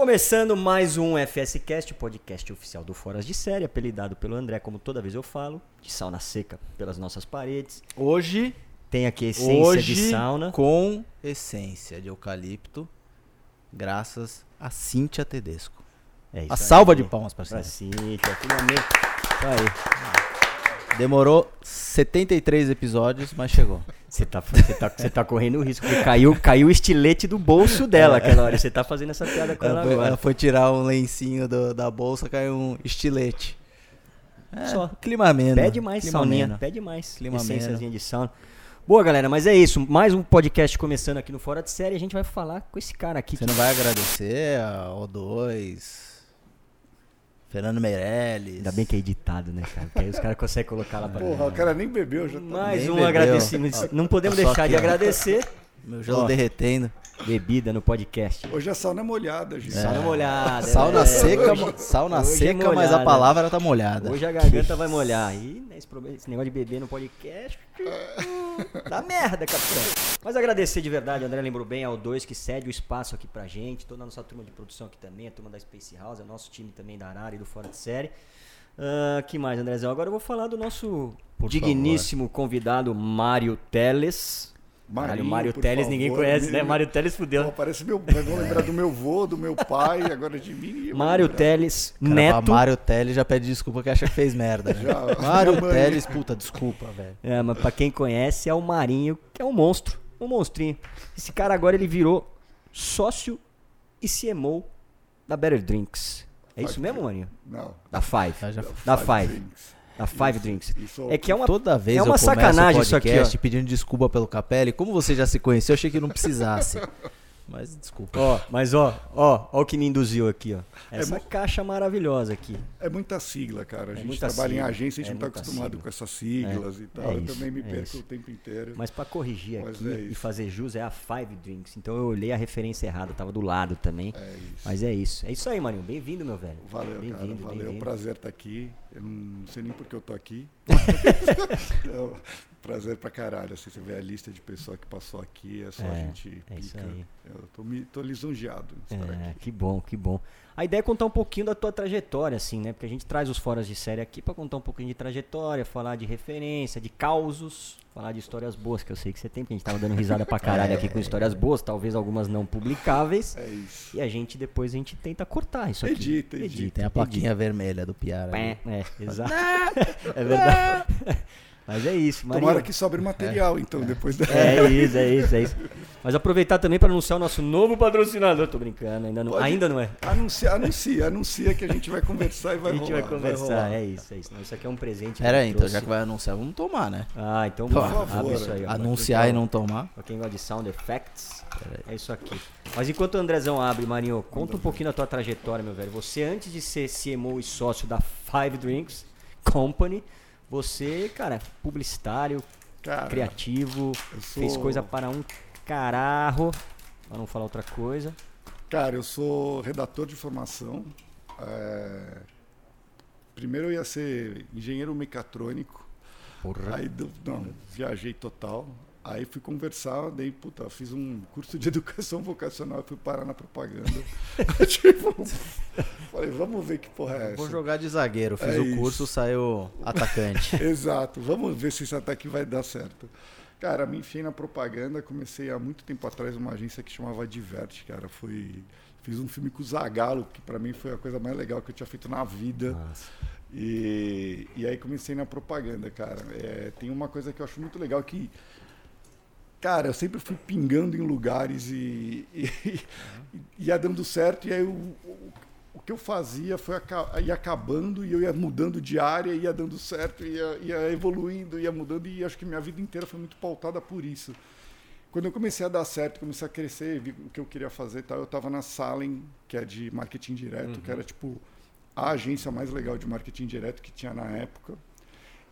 Começando mais um FSCast, o podcast oficial do Foras de Série, apelidado pelo André, como toda vez eu falo, de sauna seca pelas nossas paredes. Hoje, Tem aqui essência hoje de sauna. com essência de eucalipto, graças a Cíntia Tedesco. É isso A aí. salva de palmas, Pra parceiro. Cíntia, finalmente. Isso aí. Demorou 73 episódios, mas chegou. Você tá, você, tá, você tá correndo o risco, porque caiu, caiu o estilete do bolso dela aquela hora. Você tá fazendo essa piada com ela Ela foi, agora. ela foi tirar um lencinho do- da bolsa, caiu um estilete. É, Só. Clima ameno. Pede mais clima sauninha, ameno. pede mais. Clima Essênciazinha de sauna. Boa, galera, mas é isso. Mais um podcast começando aqui no Fora de Série. A gente vai falar com esse cara aqui. Você que- não vai agradecer a O2, Fernando Meirelles. Ainda bem que é editado, né, cara? Porque aí os caras conseguem colocar lá pra Porra, o cara nem bebeu, já tá. Mais Nem um bebeu. agradecimento. Não podemos Só deixar aqui, de ó. agradecer. Meu gelo derretendo. Bebida no podcast. Hoje a sauna é molhada, gente. Sauna molhada. Sauna é. seca, Hoje- sauna hoje é seca, mas a palavra tá molhada. Hoje a garganta vai molhar. E né, esse, problema- esse negócio de beber no podcast. dá merda, capitão. Mas agradecer de verdade, André lembrou bem ao dois que cede o espaço aqui pra gente. Toda a nossa turma de produção aqui também, a turma da Space House, é o nosso time também da Arara e do Fora de Série. Ah, que mais, Andrezão? Agora eu vou falar do nosso Por digníssimo convidado Mário Teles. Caralho, Mário Teles ninguém conhece, né? Mário Teles fudeu. Pô, parece meu. Vão lembrar do meu vô, do meu pai, agora de mim. Mário. Teles Cara, Neto. Mário Teles já pede desculpa que acha que fez merda. Né? Já. Mário. Teles, puta, desculpa, velho. É, mas pra quem conhece é o Marinho, que é um monstro, um monstrinho. Esse cara agora ele virou sócio e CMO da Better Drinks. É isso mesmo, Marinho? Não. Da Five. Já- já- Da Five. Drinks. Da Five Isso, Drinks. isso. É que é uma Toda vez é uma eu sacanagem o isso aqui, podcast ó. pedindo desculpa pelo Capelli. Como você já se conheceu, eu achei que não precisasse. Mas desculpa. Ó, mas ó, ó, ó o que me induziu aqui, ó. Essa mu- caixa maravilhosa aqui. É muita sigla, cara. A gente muita trabalha sigla, em agência, a gente é não tá muita acostumado sigla. com essas siglas e tal. é eu isso, também me é perco o tempo inteiro. Mas pra corrigir Mas aqui é e fazer jus é a Five Drinks. Então eu olhei a referência errada, tava do lado também. É isso. Mas é isso. É isso aí, Marinho. Bem-vindo, meu velho. Valeu, cara. Bem-vindo, Valeu. bem-vindo. Prazer estar aqui. Eu não sei nem porque eu tô aqui. É prazer pra caralho. Assim, você vê a lista de pessoa que passou aqui, é só a É, gente é isso pica. aí. Eu tô, me, tô lisonjeado em estar É, aqui. que bom, que bom. A ideia é contar um pouquinho da tua trajetória, assim, né? Porque a gente traz os foras de série aqui pra contar um pouquinho de trajetória, falar de referência, de causos, falar de histórias boas, que eu sei que você tem, porque a gente tava dando risada pra caralho aqui com histórias boas, talvez algumas não publicáveis. É isso. E a gente depois a gente tenta cortar isso aqui. Edita, edita. Tem a plaquinha vermelha do Piara. ali. É, exato. é verdade. Mas é isso, Marinho. Tomara que sobre material, então, depois da. É isso, é isso, é isso. Mas aproveitar também para anunciar o nosso novo patrocinador. Tô brincando, ainda não, Pode- ainda não é. Anuncia, anuncia, anuncia que a gente vai conversar e vai a gente rolar, vai conversar, rolar. é isso, é isso. Não, isso aqui é um presente. Pera aí, então, trouxe. já que vai anunciar, vamos tomar, né? Ah, então Por bora, favor, isso aí. ó. Anunciar e não tomar. Pra quem gosta de sound effects, é isso aqui. Mas enquanto o Andrezão abre, Marinho, conta um pouquinho da tua trajetória, meu velho. Você, antes de ser CMO e sócio da Five Drinks Company, você, cara, publicitário, Cara, criativo, sou- fez coisa para um cararro, pra não falar outra coisa. Cara, eu sou redator de formação. é, Primeiro eu ia ser engenheiro mecatrônico. Porra. Aí, não, viajei total. Aí fui conversar, daí, puta, fiz um curso de educação vocacional e fui parar na propaganda. tipo, falei, vamos ver que porra é essa. Vou jogar de zagueiro. Fiz É o curso, isso. saiu atacante. Exato, vamos ver se isso até aqui vai dar certo. Cara, me enfiei na propaganda, comecei há muito tempo atrás numa agência que chamava Diverte, cara. Fui, fiz um filme com o Zagalo, que pra mim foi a coisa mais legal que eu tinha feito na vida. Nossa. E, e aí comecei na propaganda, cara. É, tem uma coisa que eu acho muito legal que, cara, eu sempre fui pingando em lugares e, e, e ia dando certo. E aí o, o, o que eu fazia foi aca- ia acabando e eu ia mudando de área, ia dando certo, ia, ia evoluindo, ia mudando. E acho que minha vida inteira foi muito pautada por isso. Quando eu comecei a dar certo, comecei a crescer, vi o que eu queria fazer e tal, eu estava na Salem, que é de marketing direto, que era tipo a agência mais legal de marketing direto que tinha na época.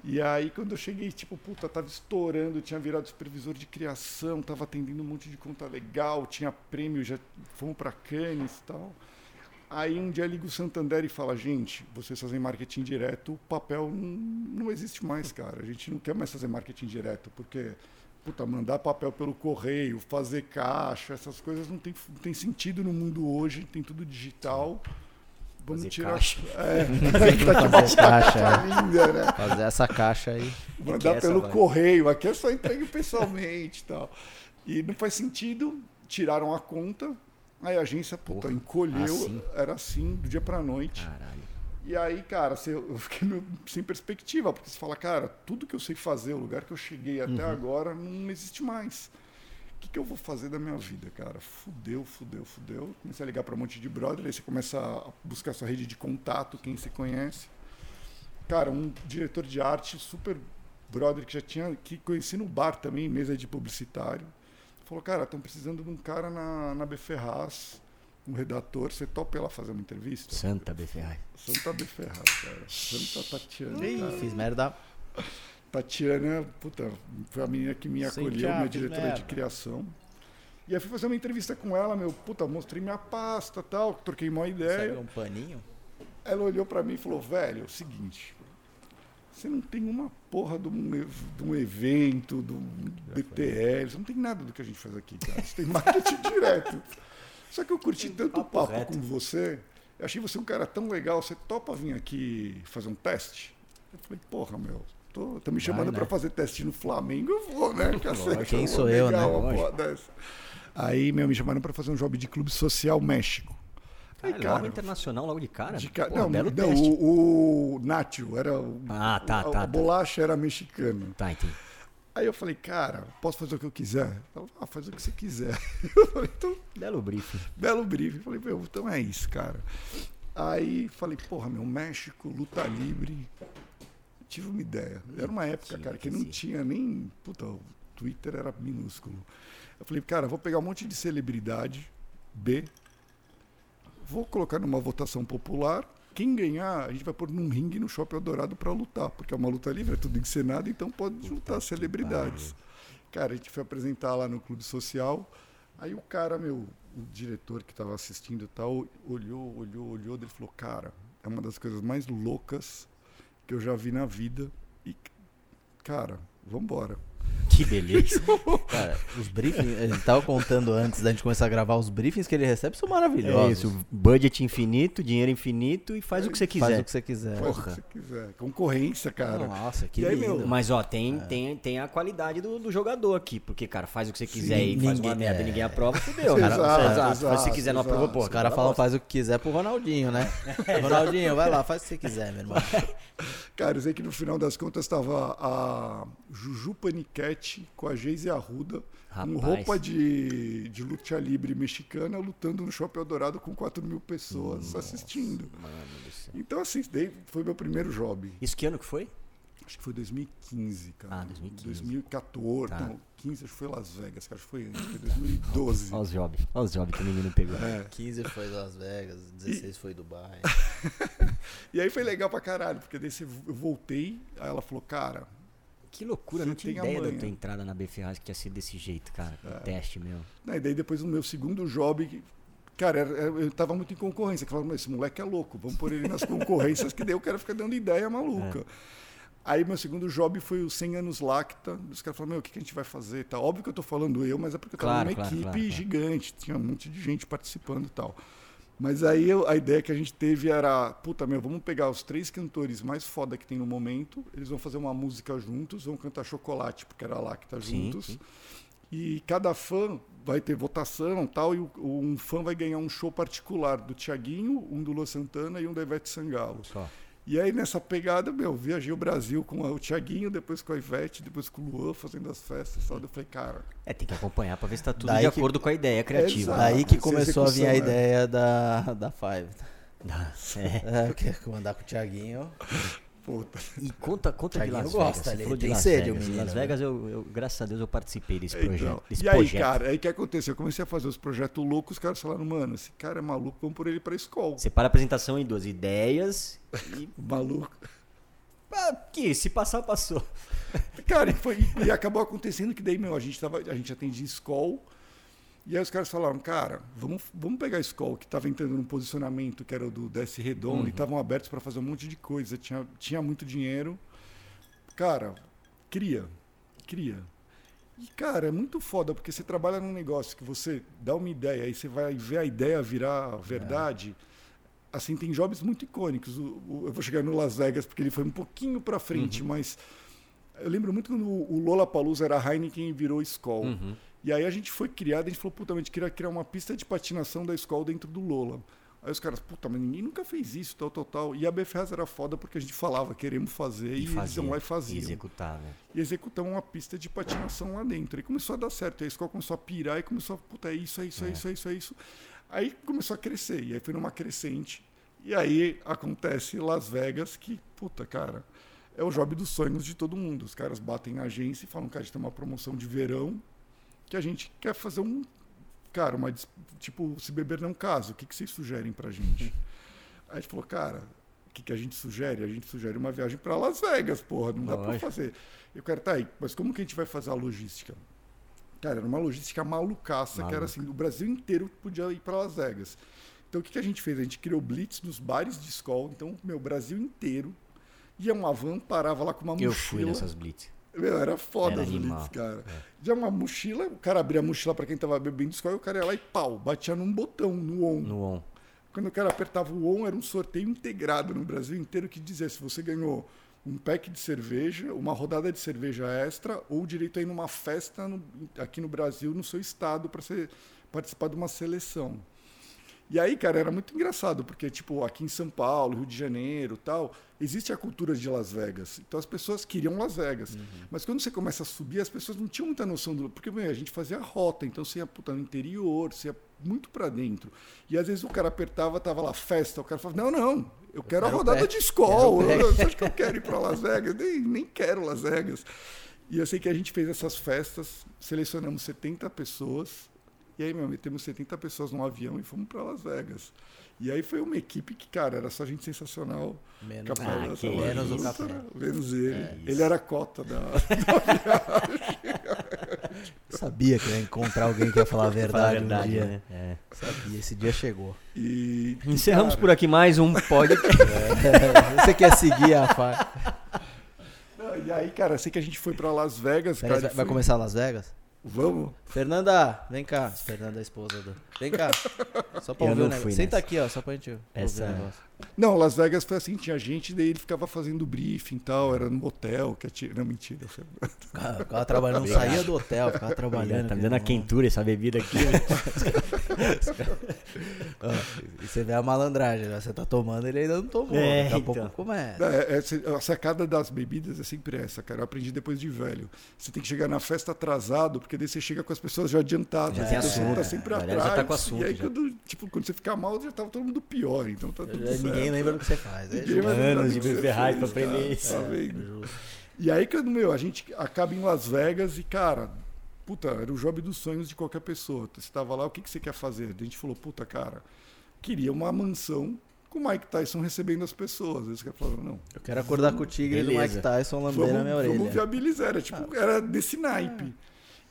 E aí, quando eu cheguei, tipo, puta, tava estourando, tinha virado supervisor de criação, tava atendendo um monte de conta legal, tinha prêmio, já fomos para Cannes e tal. Aí um dia liga o Santander e fala, gente, vocês fazem marketing direto, o papel não, existe mais, cara. A gente não quer mais fazer marketing direto, porque puta, mandar papel pelo correio, fazer caixa, essas coisas não tem, não tem sentido no mundo hoje, tem tudo digital. Vamos Fazer tirar. caixa. É, Fazer caixa, caixa é. linda, né? Fazer essa caixa aí. Mandar essa pelo vai? correio. Aqui é só entregue pessoalmente e tal. E não faz sentido. Tiraram a conta. Aí a agência, puta, Porra, encolheu. assim? Era assim, do dia pra noite. Caralho. E aí, cara, você- eu fiquei meio sem perspectiva, porque você fala, cara, tudo que eu sei fazer, o lugar que eu cheguei até Uhum. agora, não existe mais. O que, que eu vou fazer da minha vida, cara? Fudeu, fudeu, fudeu. Comecei a ligar para um monte de brother, aí você começa a buscar sua rede de contato, quem se conhece. Cara, um diretor de arte super brother que já tinha, que conheci no bar também, mesa de publicitário. Falou, cara, estão precisando de um cara na, na B Ferraz, um redator, você topa ir lá fazer uma entrevista? Santa Beferrai. Santa B Ferraz, cara. Santa Tatiana. Ih, cara. fiz merda. Tatiana, puta, foi a menina que me acolheu, minha diretora de merda. criação. E aí fui fazer uma entrevista com ela, meu, puta, mostrei minha pasta tal, troquei uma ideia. Segue um paninho. Ela olhou pra mim e falou, velho, é o seguinte, você não tem uma porra de um, de um evento, de um BTL, você não tem nada do que a gente faz aqui, cara. Você tem marketing direto. Só que eu curti tanto o papo papo reto. com você, eu achei você um cara tão legal, você topa vir aqui fazer um teste? Eu falei, porra, meu, tô, tô me chamando Vai, né? fazer teste no Flamengo, eu vou, né? cacete, quem sou eu, né? Aí, meu, me chamaram pra fazer um job de clube social México. Aí, Caralho, logo internacional, logo de cara. de ca- Pô, não, belo não teste. o, o Nacho era o, Ah, tá, a, tá, a tá. bolacha era mexicana. Tá, entendi. Aí eu falei, cara, posso fazer o que eu quiser? Falou, ah, faz o que você quiser. Eu falei, então, Belo briefing. belo briefing. Eu falei, meu, então é isso, cara. Aí falei, porra, meu, México, luta livre. Tive uma ideia. Era uma época, Tinha cara, que não tinha nem. Puta, o Twitter era minúsculo. Eu falei, cara, vou pegar um monte de celebridade, B, vou colocar numa votação popular. Quem ganhar, a gente vai pôr num ringue no Shopping Eldorado pra lutar, porque é uma luta livre, é tudo encenado, então pode juntar celebridades. Cara, a gente foi apresentar lá no Clube Social. Aí o cara, meu, o diretor que estava assistindo e tal, olhou, olhou, olhou, ele falou: Cara, é uma das coisas mais loucas que eu já vi na vida. E, cara, vambora. Que beleza. Cara, os briefings, ele tava contando antes da gente começar a gravar, os briefings que ele recebe são É maravilhosos. isso, budget infinito, dinheiro infinito e faz o que você Faz quiser. o que você quiser. Faz o Porra. que você quiser. Concorrência, cara. Nossa, que aí, lindo. meu, Mas ó, tem, É. tem, tem a qualidade do, do jogador aqui, porque, cara, faz o que você quiser Sim, e faz uma ninguém- merda e é. ninguém aprova, fudeu. Exato, Cara, exato, Mas se você quiser não aprova, exato. pô. Os caras falam faz o que quiser pro Ronaldinho, né? Ronaldinho, vai lá, faz o que você quiser, meu irmão. Cara, eu sei que no final das contas estava a Juju Paniquete com a Geise Arruda, com Rapaz. roupa de, de luta livre mexicana, lutando no Shopping Eldorado com 4 mil pessoas assistindo. Mano do céu. Então, assim, daí foi meu primeiro job. Isso que ano que foi? Acho que foi 2015, cara. Ah, 2015. 2014, Tá. não, 15 acho que foi Las Vegas, cara, acho que foi antes, foi 2012. Olha os jobs. Olha os jobs que o menino pegou. É. 15 foi Las Vegas, 16 foi Dubai. E aí foi legal pra caralho, porque daí você- eu voltei, aí ela falou, cara, Que loucura, Você não tinha ideia da tua entrada na Ferraz que ia ser desse jeito, cara. Um teste meu. E daí depois no meu segundo job, cara, eu tava muito em concorrência. Eu falava, mas esse moleque é louco, vamos pôr ele nas concorrências, que daí o cara fica dando ideia maluca. Aí meu segundo job foi o 100 anos Lacta. Os caras falaram, meu, o que, que a gente vai fazer? Tal. Óbvio que eu tô falando eu, mas é porque eu tava Claro, numa claro, equipe claro. gigante, tinha um monte de gente participando e tal. Mas aí eu- a ideia que a gente teve era, puta meu, vamos pegar os três cantores mais foda que tem no momento, eles vão fazer uma música juntos, vão cantar chocolate, porque era Lacta Sim, juntos. sim. E cada fã vai ter votação tal, e um fã vai ganhar um show particular do Tiaguinho, um do Lua Santana e um da Ivete Sangalo. Só. E aí nessa pegada, meu, viajei o Brasil com o Tiaguinho, depois com a Ivete, depois com o Luan fazendo as festas e tal. Eu falei, cara, É, tem que acompanhar pra ver se tá tudo de que- acordo com a ideia criativa. Exato. Daí que começou a vir a execução, é. ideia da, da Five. É. É, porque andar com o Thiaguinho. Puta. E conta, conta de Las gosta, Vegas. Você ele tem Las sede, Vegas. menino, Las? Vegas, eu, eu- graças a Deus, eu participei desse Então, projeto. Desse e aí, projeto. cara, aí o que aconteceu? Eu comecei a fazer os projetos loucos, os caras falaram, mano, esse cara é maluco, vamos pôr ele pra escola. Separa a apresentação em duas ideias e. Maluco. Ah, que se passar, passou. Cara, e, foi, e acabou acontecendo que daí, meu, a gente, tava, a gente atendia escola. E aí os caras falaram, cara, vamos, vamos pegar a escola que estava entrando num posicionamento que era o do DS Redondo e estavam abertos para fazer um monte de coisa, tinha, tinha muito dinheiro. Cara, cria, cria. E, cara, é muito foda, porque você trabalha num negócio que você dá uma ideia, aí você vai ver a ideia virar verdade. Assim, tem jobs muito icônicos. O- o- eu vou chegar no Las Vegas, porque ele foi um pouquinho pra frente, mas eu lembro muito quando o Lollapalooza era Heineken e virou Skoll. Uhum. E aí a gente foi criado, a gente falou, puta, a gente queria criar uma pista de patinação da escola dentro do Lola. Aí os caras, puta, mas ninguém nunca fez isso, tal, tal, tal. E a BFAS era foda porque a gente falava, queremos fazer, e, eles iam lá e faziam. E executar, né? E executamos uma pista de patinação lá dentro. E começou a dar certo. E a escola começou a pirar e começou a, puta, é isso, é isso, é, É. isso, é isso, é isso. Aí começou a crescer. E aí foi numa crescente. E aí acontece Las Vegas, que, puta, cara, é o job dos sonhos de todo mundo. Os caras batem na agência e falam, cara, a gente tem uma promoção de verão que a gente quer fazer um. Cara, uma. Tipo, se beber não caso, o que, que vocês sugerem pra gente? Aí a gente falou, cara, o que, que a gente sugere? A gente sugere uma viagem para Las Vegas, porra, não dá pra Lógico. fazer. E o cara, tá aí, mas como que a gente vai fazer a logística? Cara, era uma logística malucaça, que era Maluca. assim, o Brasil inteiro podia ir para Las Vegas. Então o que, que a gente fez? A gente criou blitz nos bares de escola, então, meu, Brasil inteiro ia uma van, parava lá com uma Eu mochila. fui nessas blitz. Meu, era foda animal. É. cara. Já uma mochila, o cara abria a mochila para quem tava bebendo escola, e o cara ia lá e pau, batia num botão, no on. No ON. Quando o cara apertava o on, era um sorteio integrado no Brasil inteiro que dizia se você ganhou um pack de cerveja, uma rodada de cerveja extra ou direito a ir numa festa no- aqui no Brasil, no seu estado, para participar de uma seleção. E aí, cara, era muito engraçado, porque, tipo, aqui em São Paulo, Rio de Janeiro tal, existe a cultura de Las Vegas. Então as pessoas queriam Las Vegas. Mas quando você começa a subir, as pessoas não tinham muita noção do. Porque, meu, a gente fazia rota, então você ia puta, no interior, você ia muito pra dentro. E às vezes o cara apertava, tava lá, festa, o cara falava, não, não, eu quero a rodada de escola. quero o Você acha que eu quero ir pra Las Vegas? Nem, nem quero Las Vegas. E eu sei que a gente fez essas festas, selecionamos 70 pessoas. E aí, meu, metemos 70 pessoas num avião e fomos para Las Vegas. E aí foi uma equipe que, cara, era só gente sensacional. Menos, Capaz Ah, da que menos o café. Menos ele. É, ele era a cota da. Eu sabia que ia encontrar alguém que ia falar a Fala a verdade, verdade, um dia. né? É. Sabia, esse dia chegou. E, Encerramos cara, por aqui mais um podcast. Você quer seguir a fa... não, E aí, cara, sei que a gente foi para Las Vegas. Cara, vai, e vai foi- começar Las Vegas? Vamos. Fernanda, vem cá. Fernanda é a esposa do. Vem cá. Só pra Eu ouvir o negócio. Senta nessa. aqui, ó, só pra gente ouvir Essa- o negócio. Não, Las Vegas foi assim, tinha gente, daí ele ficava fazendo briefing e tal, era no hotel, que atira... Não, mentira. foi- Ficava, ficava trabalhando, não Obrigado. saía do hotel, ficava trabalhando. Tá me dando a quentura essa bebida aqui. E você vê a malandragem, né? Você tá tomando, ele ainda não tomou. É, Daqui a então. pouco começa. É, é, a sacada das bebidas é sempre essa, cara. Eu aprendi depois de velho. Você tem que chegar na festa atrasado, porque daí você chega com as pessoas já adiantadas. Já então tem você assunto, tá né? sempre galera atrás. já tá com assunto, e aí, já. quando, tipo, quando você fica mal, já tava todo mundo pior. Então tá tudo certo. Ninguém lembra do que você faz. É Anos do de raiz pra aprender cara, isso. Tá vendo? justo. E aí, quando, meu, a gente acaba em Las Vegas e, cara, puta, era o job dos sonhos de qualquer pessoa. Você tava lá, o que, que você quer fazer? A gente falou, puta, cara, queria uma mansão com o Mike Tyson recebendo as pessoas. Caras falaram, não, Eu quero acordar com o tigre do Beleza. Mike Tyson lambendo vamos, a minha vamos orelha. viabilizar. Era, tipo, era desse naipe.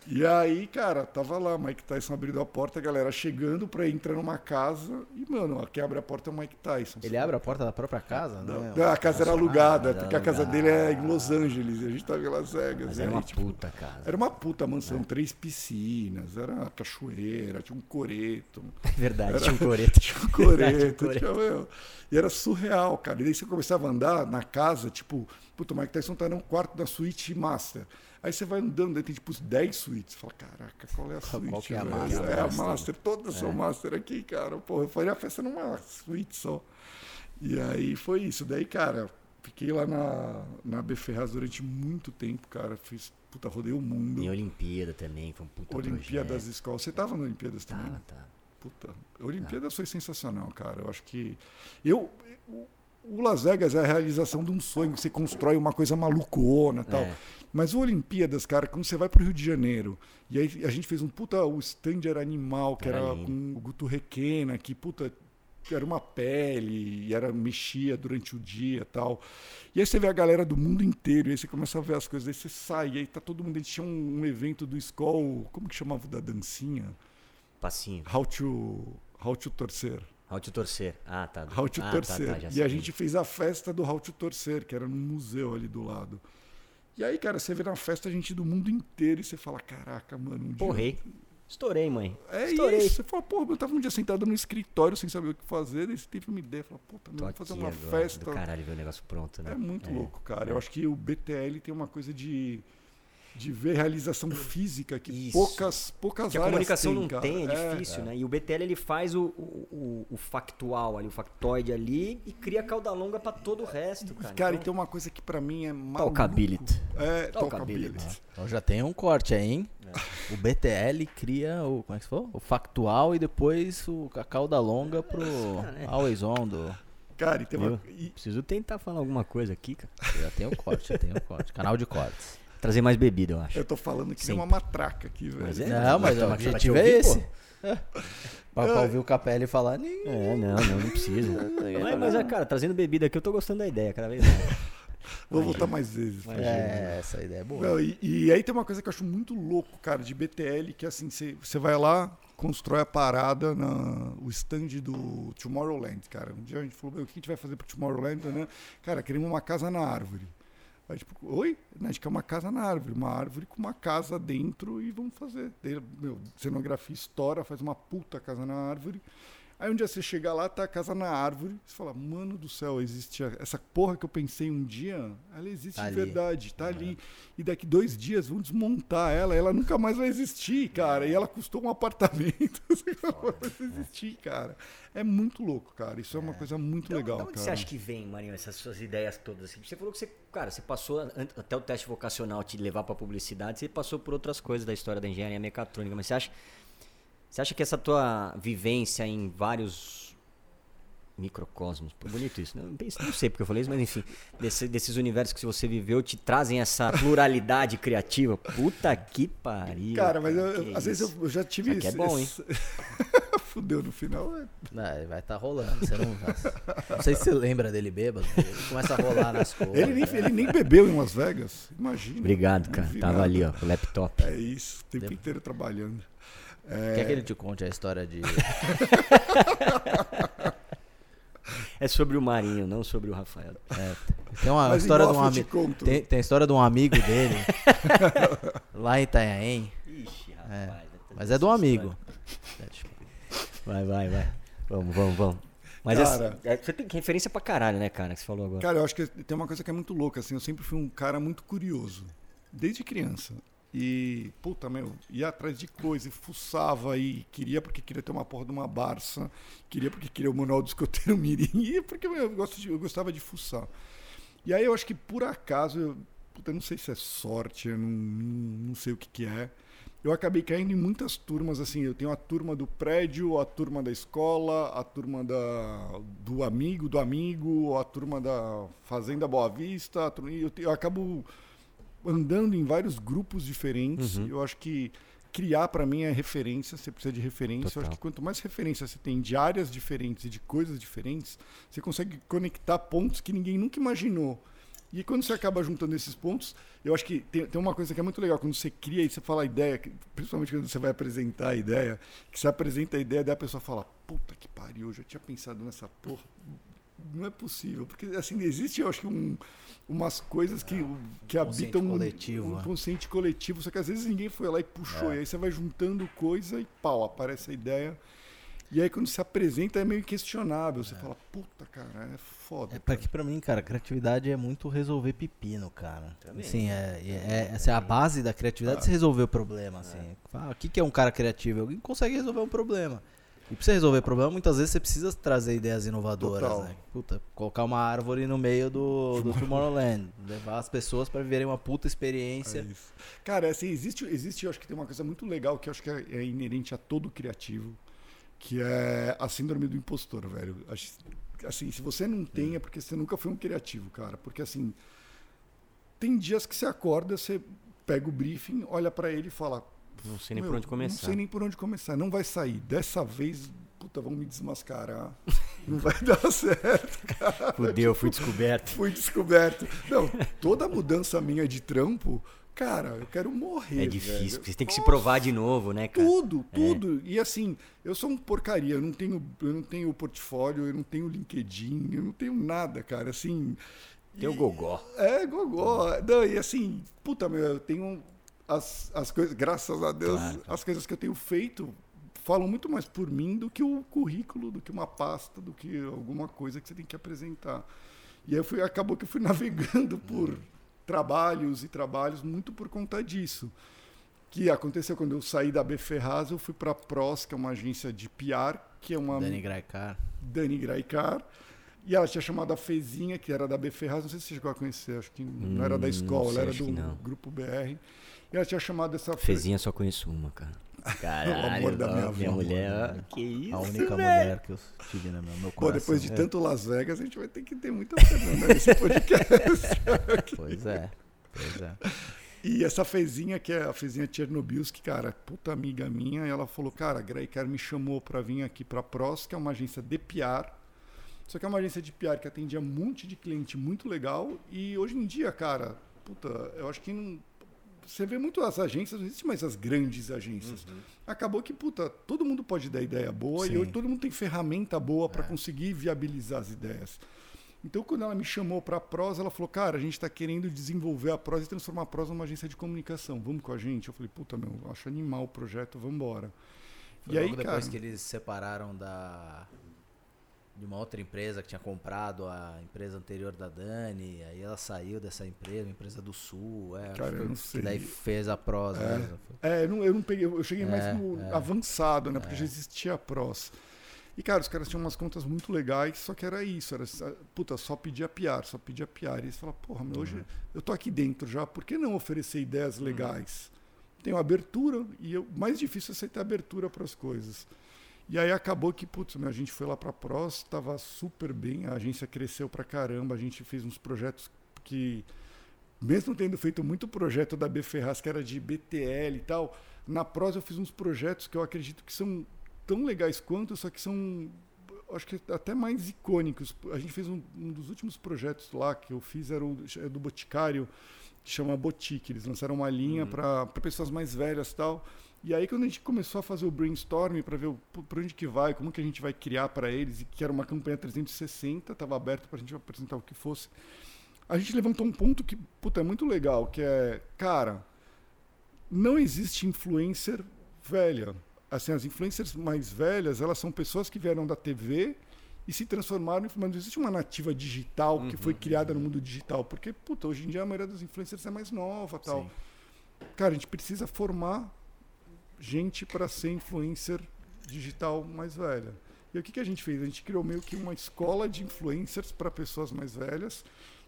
E aí, cara, tava lá, Mike Tyson abrindo a porta, a galera chegando pra entrar numa casa. E, mano, quem abre a porta é o Mike Tyson. Ele abre a porta da própria casa? Não, Né? não, a casa era alugada, porque a casa dele é em Los Angeles, e a gente tava em Las Vegas. Mas era aí, uma tipo, puta casa. Era uma puta mansão, três piscinas, era uma cachoeira, tinha um coreto, É verdade, tinha um coreto. tinha um Verdade, coreto, um tinha, meu, e era surreal, cara. E daí você começava a andar na casa, tipo, puta, o Mike Tyson tá num quarto da suíte master. Aí você vai andando, daí tem tipo uns 10 suítes. Você fala, caraca, qual é a Qual suíte? que é a master? É a Master. todas são master aqui, cara. Porra, eu faria a festa numa suíte só. E aí foi isso. Daí, cara, fiquei lá na, na B Ferraz durante muito tempo, cara. Fiz, puta, rodei o mundo. Em Olimpíada também, foi um puta Olimpíadas projeto. da escola. Você tava na Olimpíadas também? Tava, tava. Puta, Olimpíadas foi sensacional, cara. Eu acho que. Eu. o- O Las Vegas é a realização de um sonho, que você constrói uma coisa malucona e tal. É. Mas o Olimpíadas, cara, quando você vai pro Rio de Janeiro, e aí a gente fez um puta, o stand era animal, que Era era lindo. com o Guto Requena, que puta, era uma pele, e era, mexia durante o dia e tal. E aí você vê a galera do mundo inteiro, e aí você começa a ver as coisas, aí você sai, e aí tá todo mundo, a gente tinha um, um evento do Skoll, como que chamava o da dancinha? Passinho. How to, how to torcer. How to torcer. Ah, tá. How to ah, torcer. Tá, tá, e a gente fez a festa do How to torcer, que era num museu ali do lado. E aí, cara, você vê na festa gente do mundo inteiro e você fala, caraca, mano, um dia... Porrei. Estourei, mãe. É Estourei. isso. Você fala, pô, eu tava um dia sentado no escritório sem saber o que fazer, daí você teve uma ideia. Fala, puta, Tô vamos fazer uma agora, festa. Do caralho ver o negócio pronto, né? É muito louco, cara. Eu acho que o BTL tem uma coisa de, de ver realização física que Isso. poucas, poucas Que a áreas comunicação têm, não cara. tem, é difícil, né? E o BTL ele faz o, o, o- factual ali, o factoide ali e cria cauda longa pra todo o resto, cara. Cara, Então, então uma coisa que pra mim é maluco. Talkability. É, Talkability. talkability. Então já tem um corte aí, hein? É. O BTL cria o. Como é que você falou? O factual e depois o a cauda longa pro é. Always On do. Cara, e tem uma... Preciso tentar falar alguma coisa aqui, cara. Já tem o corte, já tem o corte. Canal de cortes. Trazer mais bebida, eu acho. eu tô falando que tem uma matraca aqui, velho. Mas é? Não, mas o objetivo é esse. Pra, pra ouvir o Capelli falar. É, não, não, não precisa. mas, mas, é, cara, trazendo bebida aqui, eu tô gostando da ideia, cada vez mais. Vou voltar mais vezes. Pra É, essa ideia é boa. Não, e, e aí tem uma coisa que eu acho muito louco, cara, de BTL, que é assim, você você vai lá, constrói a parada, na, o stand do Tomorrowland, cara. Um dia a gente falou, "Meu, o que a gente vai fazer pro Tomorrowland, né? Cara, queremos uma casa na árvore. Aí, tipo, oi? A gente quer uma casa na árvore, uma árvore com uma casa dentro e vamos fazer. Daí, meu, cenografia estoura, faz uma puta casa na árvore. Aí um dia você chega lá, tá a casa na árvore, você fala, mano do céu, existe essa porra que eu pensei um dia, ela existe Tá de ali. verdade, tá ali. E daqui dois dias vão desmontar ela, ela nunca mais vai existir, cara. E ela custou um apartamento, você não vai existir, cara. É muito louco, cara. Isso é, uma coisa muito Então, legal, de onde cara. você acha que vem, Marinho, essas suas ideias todas? assim? Você falou que você, cara, você passou até o teste vocacional te levar pra publicidade, você passou por outras coisas da história da engenharia mecatrônica, mas você acha, você acha que essa tua vivência em vários microcosmos, pô, bonito isso, né? não, sei porque eu falei isso, mas enfim, desse- desses universos que você viveu te trazem essa pluralidade criativa. Puta que pariu. Cara, mas eu- às vezes isso. eu, eu já tive Aqui é bom, hein? Fudeu no final. é- Não, vai estar rolando. Você não, não sei se você lembra dele bêbado. Ele começa a rolar nas coisas. Ele nem, ele nem bebeu em Las Vegas. Imagina. Obrigado, cara. Tava nada. ali, ó, com o laptop. É isso, o tempo Deve- inteiro trabalhando. Quer que ele te conte a história de. É sobre o Marinho, não sobre o Rafael. É, tem uma Mas história de um amigo. Tem, tem a história de um amigo dele. lá em Itanhaém. Ixi, É, rapaz. Mas é de um amigo. Vai, vai, vai. Vamos, vamos, vamos. Mas Cara. essa- é, você tem referência pra caralho, né, cara, que você falou agora. Cara, eu acho que tem uma coisa que é muito louca, assim, eu sempre fui um cara muito curioso, desde criança. E, puta, meu, ia atrás de coisa, e fuçava e queria porque queria ter uma porra de uma Barça, queria porque queria o manual do escoteiro mirim, e porque meu, eu, gosto de- eu gostava de fuçar. E aí eu acho que por acaso, eu, puta, não sei se é sorte, eu não, não, não sei o que que é, eu acabei caindo em muitas turmas, assim, eu tenho a turma do prédio, a turma da escola, a turma da, do amigo do amigo, a turma da Fazenda Boa Vista, turma, eu, eu acabo andando em vários grupos diferentes, Uhum. eu acho que criar para mim é referência, você precisa de referência, eu Total. acho que quanto mais referência você tem de áreas diferentes e de coisas diferentes, você consegue conectar pontos que ninguém nunca imaginou. E quando você acaba juntando esses pontos, eu acho que tem, tem uma coisa que é muito legal, quando você cria e você fala a ideia, principalmente quando você vai apresentar a ideia, que você apresenta a ideia, daí a pessoa fala, puta que pariu, eu já tinha pensado nessa porra. Não é possível, porque assim, existe, eu acho que um, umas coisas que, que consciente habitam um- coletivo, um né? consciente coletivo, só que às vezes ninguém foi lá e puxou, É. e aí você vai juntando coisa e pau, aparece a ideia. E aí quando se apresenta é meio inquestionável, você fala, puta cara, é foda. É porque pra mim, cara, criatividade é muito resolver pepino, cara. Também. Assim, é, é, essa é a base da criatividade, você resolver o problema, assim. Fala, o que, que é um cara criativo? Alguém que consegue resolver um problema. E pra você resolver problema, muitas vezes você precisa trazer ideias inovadoras, Total. né? Puta, colocar uma árvore no meio do, do Tomorrowland. levar as pessoas pra viverem uma puta experiência. É. Cara, assim, existe, existe, eu acho que tem uma coisa muito legal que eu acho que é, é inerente a todo criativo, que é a síndrome do impostor, velho. Assim, se você não tem, é porque você nunca foi um criativo, cara. Porque assim, tem dias que você acorda, você pega o briefing, olha pra ele e fala. Não sei nem "Meu, por onde começar. Não sei nem por onde começar. Não vai sair. Dessa vez, puta, vão me desmascarar. não vai dar certo. Fudeu, fui descoberto. Fui descoberto. Não, toda mudança minha de trampo, cara, eu quero morrer. É difícil, velho. você tem que se provar de novo, né, cara? Tudo, tudo. E assim, eu sou um porcaria, eu não tenho, eu não tenho portfólio, eu não tenho LinkedIn, eu não tenho nada, cara. Assim, Tem o gogó. É, gogó. Não, e assim, puta, meu, eu tenho as, as coisas, graças a Deus, Claro, as coisas que eu tenho feito falam muito mais por mim do que o currículo, do que uma pasta, do que alguma coisa que você tem que apresentar. E aí fui, acabou que eu fui navegando por trabalhos e trabalhos muito por conta disso. Que aconteceu quando eu saí da B Ferraz, eu fui para a Pros, que é uma agência de PR, que é uma Dani Graicar. Dani Graicar. E ela tinha chamado a Fezinha, que era da B Ferraz, não sei se você chegou a conhecer, acho que não era da Hum, escola, sei, era do grupo BR. E ela tinha chamado essa Fe- Fezinha só conheço uma, cara. Caralho, amor da minha minha avó, mulher. Que isso, A única velho? mulher que eu tive no meu, meu Pô, coração. depois de É. tanto Las Vegas, a gente vai ter que ter muita Fernanda nesse podcast. Pois é. Pois é. E essa Fezinha, que é a Fezinha Chernobilski, cara, puta amiga minha, ela falou, cara, a Graicar me chamou pra vir aqui pra Pros, que é uma agência de PR. Só que é uma agência de PR que atendia um monte de cliente muito legal. E hoje em dia, cara, puta, eu acho que não. Você vê muito as agências, não existe mais as grandes agências. Acabou que, puta, todo mundo pode dar ideia boa Sim. e hoje todo mundo tem ferramenta boa para conseguir viabilizar as ideias. Então, quando ela me chamou para a Pros, ela falou: Cara, a gente está querendo desenvolver a Pros e transformar a Pros numa agência de comunicação. Vamos com a gente? Eu falei: Puta, meu, acho animal o projeto, vamos embora. Foi E aí, logo depois cara? que eles se separaram da de uma outra empresa que tinha comprado a empresa anterior da Dani, aí ela saiu dessa empresa, uma empresa do Sul, é, Cara, eu não sei. daí fez a prosa. É. mesmo. É, eu não, eu não peguei, eu cheguei mais É, no é. avançado, né? Porque já existia a Pros. E, cara, os caras tinham umas contas muito legais, só que era isso, era, puta, só pedia PR, só pedia PR. E eles falaram, porra, meu, hoje eu tô aqui dentro já, por que não oferecer ideias legais? Tenho abertura, e o mais difícil é ter abertura para as coisas. E aí acabou que, putz, meu, a gente foi lá para a Pros, estava super bem, a agência cresceu pra caramba, a gente fez uns projetos que, mesmo tendo feito muito projeto da B Ferraz, que era de BTL e tal, na Pros eu fiz uns projetos que eu acredito que são tão legais quanto, só que são, acho que até mais icônicos. A gente fez um, um dos últimos projetos lá que eu fiz, era o, é do Boticário, que chama Botique. Eles lançaram uma linha para pessoas mais velhas e tal. E aí quando a gente começou a fazer o brainstorming para ver para onde que vai, como que a gente vai criar para eles, e que era uma campanha 360, estava aberto para a gente apresentar o que fosse. A gente levantou um ponto que, puta, é muito legal, que é, cara, não existe influencer velha. Assim, as influencers mais velhas, elas são pessoas que vieram da TV e se transformaram em... Mas não existe uma nativa digital que foi criada no mundo digital. Porque, puta, hoje em dia a maioria das influencers é mais nova tal. Sim. Cara, a gente precisa formar gente para ser influencer digital mais velha. E o que, que a gente fez? A gente criou meio que uma escola de influencers para pessoas mais velhas.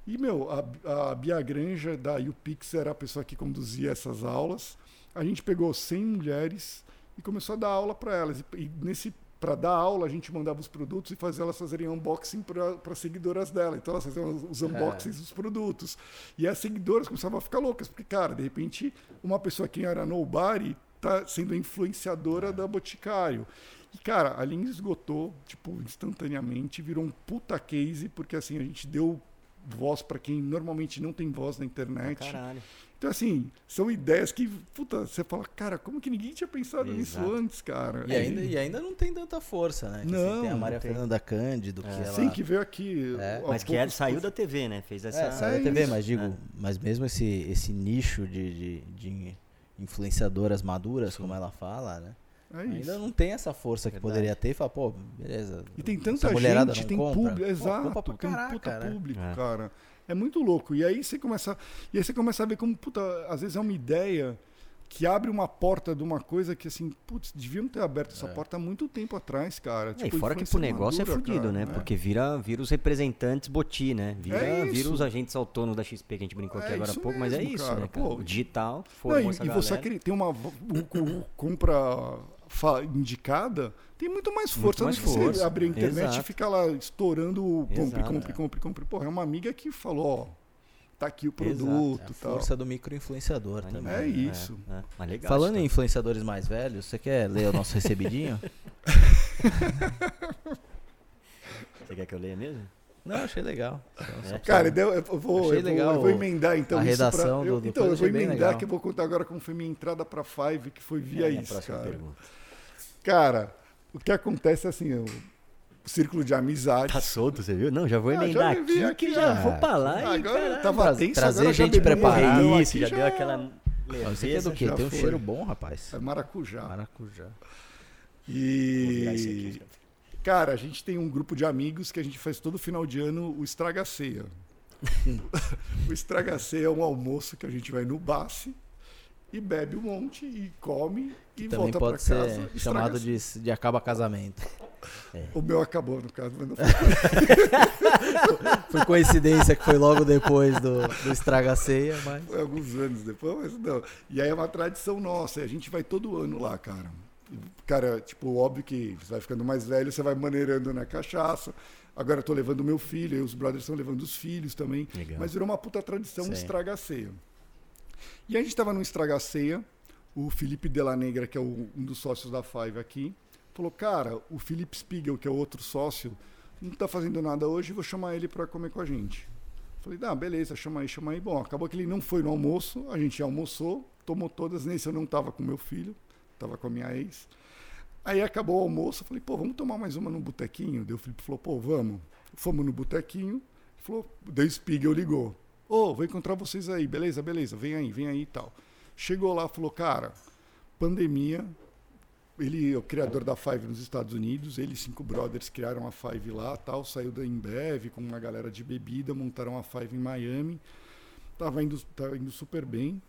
E, meu, a, a Bia Granja da UPix era a pessoa que conduzia essas aulas. A gente pegou 100 mulheres e começou a dar aula para elas. E, e nesse para dar aula, a gente mandava os produtos e fazia elas fazerem unboxing para seguidoras dela. Então elas faziam os, os unboxings dos produtos. E as seguidoras começavam a ficar loucas, porque, cara, de repente, uma pessoa que era nobody tá sendo a influenciadora da Boticário. E, cara, a linha esgotou, tipo, instantaneamente, virou um puta case, porque, assim, a gente deu voz para quem normalmente não tem voz na internet. Caralho. Então, assim, são ideias que, puta, você fala, cara, como que ninguém tinha pensado nisso Exato. antes, cara? E ainda, e ainda não tem tanta força, né? Que, assim, Não, tem a Maria tem. Fernanda Cândido, que ela... Sim, que veio aqui. É, Mas que é, poucos- saiu da TV, né? Fez essa. É, saiu da É TV, mas digo, né? mas mesmo esse, esse nicho de, de, de influenciadoras maduras, como ela fala, né? É isso. Ainda não tem essa força que Verdade. poderia ter e fala, pô, beleza. E tem tanta mulherada gente, tem compra? público, Pô, exato, pra tem um caraca, puta né? público, É. cara. É muito louco. E aí você começa, e aí você começa a ver como, puta, às vezes é uma ideia que abre uma porta de uma coisa que assim, putz, deviam ter aberto essa É. porta há muito tempo atrás, cara. É, Tipo, e fora que pro negócio é madura, fudido, cara, né? Porque vira, vira os representantes boti, né? Vira, É vira os agentes autônomos da XP que a gente brincou aqui É agora há pouco, mas é mesmo, isso, cara. né? Cara? Pô, o digital formou e, e você tem uma compra indicada, tem muito mais força mais do que você força. abrir a internet Exato. e ficar lá estourando o compre, compre, compre, compre. Porra, é uma amiga que falou, ó, tá aqui o Exato. produto É a e tal. força do micro-influenciador também. Animal, É né? isso. É, Mas legal. Falando isso em influenciadores mais velhos, você quer ler o nosso recebidinho? Você quer que eu leia mesmo? Não, achei legal. Só- só É. Cara, eu eu vou, Achei eu vou, legal eu vou emendar então a isso pra- redação eu- do- do Então, eu vou emendar que eu vou contar agora como foi minha entrada pra Five, que foi via É, isso, cara. pergunta. Cara, o que acontece é assim, eu círculo de amizade. Tá solto, você viu? Não, já vou Ah, emendar já vivi aqui, aqui, que já já. vou pra lá e Agora caralho, tava Tra- tenso, trazer agora já gente preparada. isso, aqui, já, deu aquela Isso aqui é leveza. do quê? já Tem um foi. cheiro bom, rapaz. É maracujá. Maracujá. E, aqui. cara, a gente tem um grupo de amigos que a gente faz todo final de ano o Estraga Ceia. o Estraga Ceia é um almoço que a gente vai no Basse e bebe um monte e come e Também volta pra pode ser casa. estraga chamado de, de acaba casamento. O meu acabou, no caso, mas não foi. Foi coincidência que foi logo depois do, do Estraga Ceia, mas. Foi alguns anos depois, mas não. E aí é uma tradição nossa, a gente vai todo ano lá, cara. Cara, tipo, óbvio que você vai ficando mais velho, você vai maneirando na cachaça. Agora eu tô levando meu filho, e os brothers estão levando os filhos também. Legal. Mas virou uma puta tradição Sim. estraga ceia. E a gente tava no estraga ceia, o Felipe Della Negra, que é um dos sócios da Five aqui, falou: Cara, o Felipe Spiegel, que é outro sócio, não tá fazendo nada hoje, vou chamar ele para comer com a gente. Falei, ah, beleza, chama aí, chama aí. Bom, acabou que ele não foi no almoço, a gente almoçou, tomou todas. Nesse eu não tava com meu filho, tava com a minha ex. Aí acabou o almoço, falei, pô, vamos tomar mais uma no botequinho? Daí o Felipe falou, pô, vamos. Fomos no botequinho, falou, daí o Spiegel ligou. Ô, vou encontrar vocês aí, beleza, beleza, vem aí, vem aí e tal. Chegou lá, falou, cara, pandemia, ele é o criador da Five nos Estados Unidos, ele e cinco brothers criaram a Five lá, tal, saiu da Embev com uma galera de bebida, montaram a Five em Miami. Tava indo, tava indo super bem.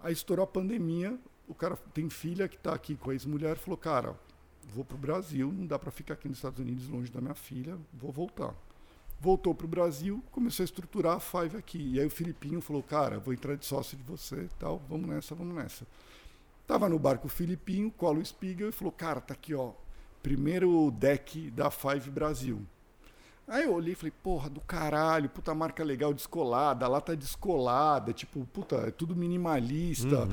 Aí estourou a pandemia, o cara tem filha que está aqui com a ex-mulher, falou: "Cara, vou pro Brasil, não dá para ficar aqui nos Estados Unidos longe da minha filha, vou voltar". Voltou pro Brasil, começou a estruturar a Five aqui. E aí o Filipinho falou: "Cara, vou entrar de sócio de você, tal, vamos nessa, vamos nessa". Tava no barco o Filipinho, cola o Spiegel e falou: Cara, tá aqui, ó. Primeiro deck da Five Brasil. Aí eu olhei e falei: Porra, do caralho, puta marca legal, descolada, a lata descolada, tipo, puta, é tudo minimalista.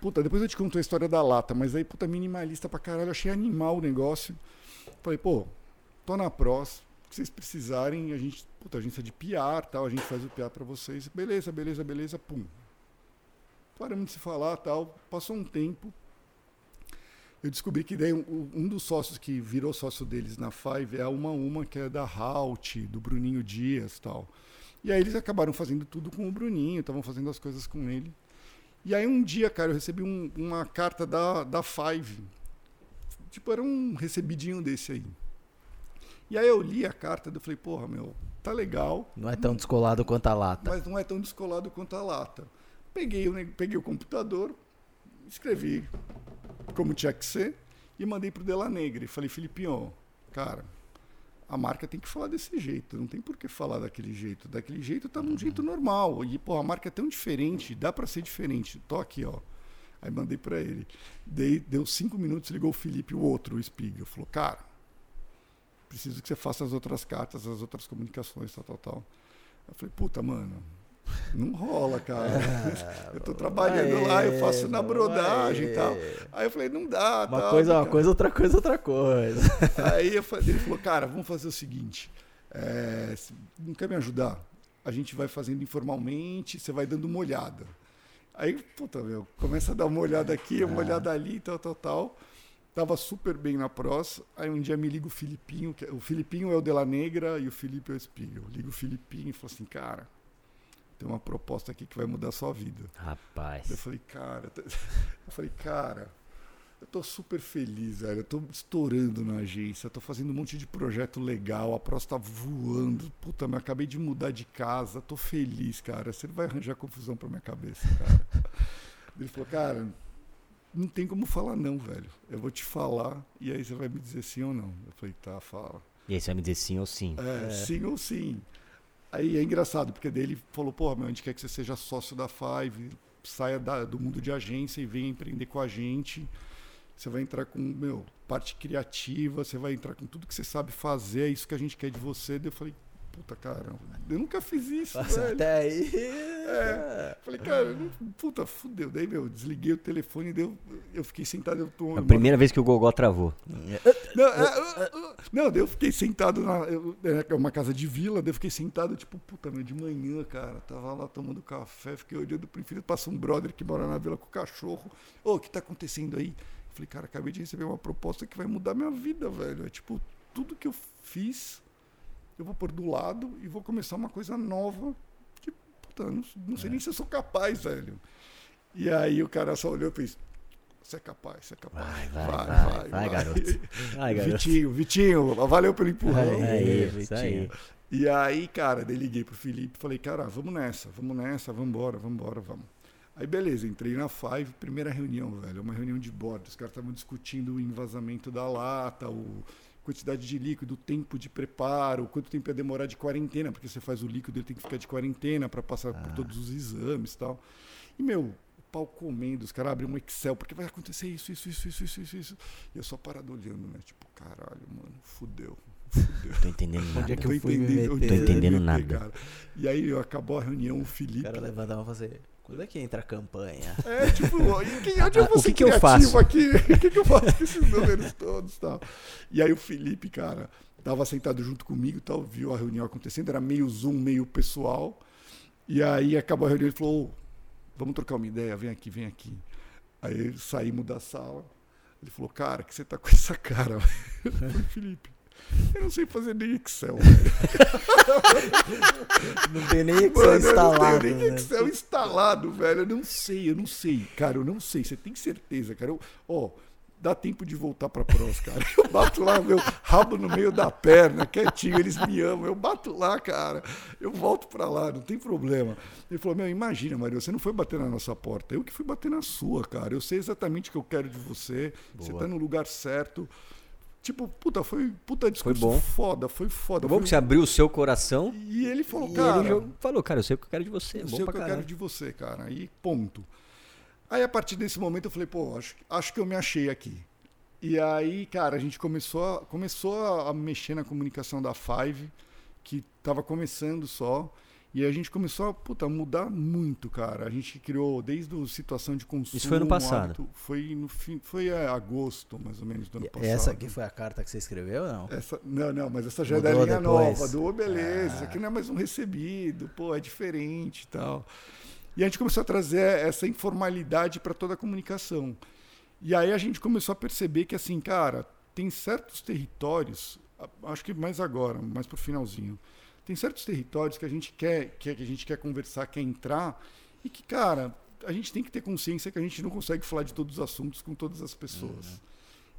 Puta, depois eu te conto a história da lata, mas aí, puta, minimalista pra caralho, achei animal o negócio. Falei: Pô, tô na pros, se vocês precisarem, a gente, puta, agência de PR, tal, a gente faz o PR pra vocês. Beleza, beleza, beleza, pum paramos de se falar tal. Passou um tempo. Eu descobri que daí um, um dos sócios que virou sócio deles na Five é a Uma Uma, que é da Halt, do Bruninho Dias tal. E aí eles acabaram fazendo tudo com o Bruninho, estavam fazendo as coisas com ele. E aí um dia, cara, eu recebi um- uma carta da, da Five. Tipo, era um recebidinho desse aí. E aí eu li a carta e eu falei, porra, meu, tá legal, Não é tão descolado quanto a lata. mas não é tão descolado quanto a lata. Peguei peguei o computador, escrevi como tinha que ser e mandei pro Della Negra. E falei, Filipinho, cara, a marca tem que falar desse jeito, não tem por que falar daquele jeito. Daquele jeito tá num jeito normal. E, pô, a marca é tão diferente, dá para ser diferente. Tô aqui, ó. Aí mandei para ele. Dei, deu cinco minutos, ligou o Felipe, o outro, o Spiegel. Falou, cara, preciso que você faça as outras cartas, as outras comunicações, tal, tal, tal. Eu falei, puta, mano, não rola, cara. eu tô trabalhando Aê, lá, eu faço na brodagem e aê. tal. Aí eu falei, não dá, Uma tal, coisa é uma cara. coisa, outra coisa é outra coisa. Aí eu ele falou, cara, vamos fazer o seguinte, é, não quer me ajudar? A gente vai fazendo informalmente, você vai dando uma olhada. Aí, puta, meu, começa a dar uma olhada aqui, uma olhada ali, tal, tal, tal. Tava super bem na pros. Aí um dia me liga o Filipinho, que, é- o Filipinho é o Della Negra e o Felipe é o Spiegel. Liga o Filipinho e fala assim, cara, tem uma proposta aqui que vai mudar a sua vida. Rapaz. Eu falei, cara, eu falei, cara, eu tô super feliz, velho. Eu tô estourando na agência, tô fazendo um monte de projeto legal, a Pros tá voando. Puta, eu acabei de mudar de casa, tô feliz, cara. Você não vai arranjar confusão pra minha cabeça, cara. Ele falou, cara, não tem como falar não, velho. Eu vou te falar e aí você vai me dizer sim ou não. Eu falei, tá, fala. E aí você vai me dizer sim ou sim? É, sim ou sim. Aí é engraçado, porque daí ele falou, porra, meu, a gente quer que você seja sócio da Five, saia da- do mundo de agência e venha empreender com a gente. Você vai entrar com, meu, parte criativa, você vai entrar com tudo que você sabe fazer, é isso que a gente quer de você. Daí eu falei, puta, cara, eu nunca fiz isso, velho. Até aí. É. Falei, cara, puta, fudeu. Daí, meu, desliguei o telefone, deu, eu fiquei sentado, eu tô... É a primeira vez que o Gogó travou. Não, é, é, é, não, daí eu fiquei sentado na. eu- É uma casa de vila, daí eu fiquei sentado, tipo, puta, meu, de manhã, cara. Tava lá tomando café, fiquei olhando pro infinito, passa um brother que mora na vila com o cachorro. Ô, o que tá acontecendo aí? Eu falei, cara, acabei de receber uma proposta que vai mudar minha vida, velho. É tipo, tudo que eu fiz, eu vou pôr do lado e vou começar uma coisa nova. Que, puta, não, não sei É. nem se eu sou capaz, velho. E aí o cara só olhou e fez. Você é capaz, você é capaz. Vai, vai, vai, vai, garoto. Vai, garoto. Vitinho, Vitinho, valeu pelo empurrão. É Aí, isso, aí. Vitinho. E aí, cara, daí liguei pro Felipe e falei, cara, vamos nessa, vamos nessa, vamos embora, vamos embora, vamos. Aí beleza, entrei na Five, primeira reunião, velho, uma reunião de bordo. Os caras estavam discutindo o envasamento da lata, o quantidade de líquido, o tempo de preparo, quanto tempo ia demorar de quarentena, porque você faz o líquido, ele tem que ficar de quarentena para passar por todos os exames e tal. E, meu, o pau comendo, os caras abrem um Excel, porque vai acontecer isso, isso, isso, isso, isso, isso, isso. E eu só parado olhando, né? Tipo, caralho, mano, fudeu. Fudeu. Tô entendendo Onde nada. é que eu Tô fui me entendendo- meter? Tô entendendo me nada. cara. E aí acabou a reunião, o O Felipe. cara levanta a mão e assim, quando é que entra a campanha? É, tipo, quem, onde eu vou o ser que que eu criativo faço? aqui? O que, que eu faço com esses números todos e tal? E aí o Felipe, cara, tava sentado junto comigo e tal, viu a reunião acontecendo, era meio Zoom, meio pessoal. E aí acabou a reunião e falou, "Ô, vamos trocar uma ideia, vem aqui, vem aqui. Aí saímos da sala. Ele falou, cara, que você tá com essa cara? Eu falei, Felipe, eu não sei fazer nem Excel. velho." Não tem nem Excel Mano, instalado. Eu não tenho nem né? Excel instalado, velho. Eu não sei, eu não sei. Cara, eu não sei. Você tem certeza, cara. Eu- Ó, dá tempo de voltar pra pros, cara. Eu bato lá, meu rabo no meio da perna, quietinho. Eles me amam. Eu bato lá, cara. Eu volto pra lá, não tem problema. Ele falou, meu, imagina, Maria, você não foi bater na nossa porta. Eu que fui bater na sua, cara. Eu sei exatamente o que eu quero de você. Você Boa. tá no lugar certo. Tipo, puta, foi puta discurso bom. foda, foi foda. Bom foi- que você abriu o seu coração E ele falou, e cara. ele falou, cara, eu sei o que eu quero de você. Eu bom sei o que eu caralho. quero de você, cara. Aí, ponto. Aí, a partir desse momento, eu falei, pô, acho, acho que eu me achei aqui. E aí, cara, a gente começou a, começou a, a mexer na comunicação da Five, que tava começando só. E a gente começou a puta, mudar muito, cara. A gente criou desde a situação de consumo. Isso foi ano passado? hábito- foi no fim, foi é, agosto, mais ou menos, do ano E passado. Essa aqui foi a carta que você escreveu ou não? Essa, não, não, mas essa já é da Mudou linha depois? nova, do "Ô, beleza, Ah. isso aqui não é mais um recebido, pô, é diferente e tal. E a gente começou a trazer essa informalidade para toda a comunicação. E aí a gente começou a perceber que, assim, cara, tem certos territórios, acho que mais agora, mais pro finalzinho, tem certos territórios que a gente quer, que a gente quer conversar, quer entrar, e que, cara, a gente tem que ter consciência que a gente não consegue falar de todos os assuntos com todas as pessoas.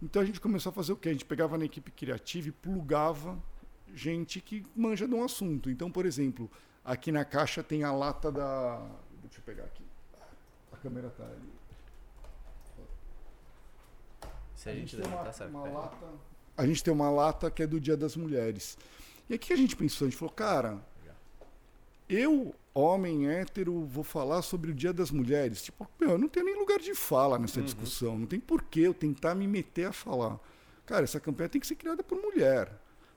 Então a gente começou a fazer o quê? A gente pegava na equipe criativa e plugava gente que manja de um assunto. Então, por exemplo, aqui na caixa tem a lata da. Deixa eu pegar aqui. A câmera tá ali. Se a gente tem uma, levantar, sabe? uma lata. A gente tem uma lata que é do Dia das Mulheres. E aqui a gente pensou, a gente falou, cara, eu, homem hétero, vou falar sobre o Dia das Mulheres. Tipo, meu, eu não tenho nem lugar de fala nessa discussão. Não tem porquê eu tentar me meter a falar. Cara, essa campanha tem que ser criada por mulher.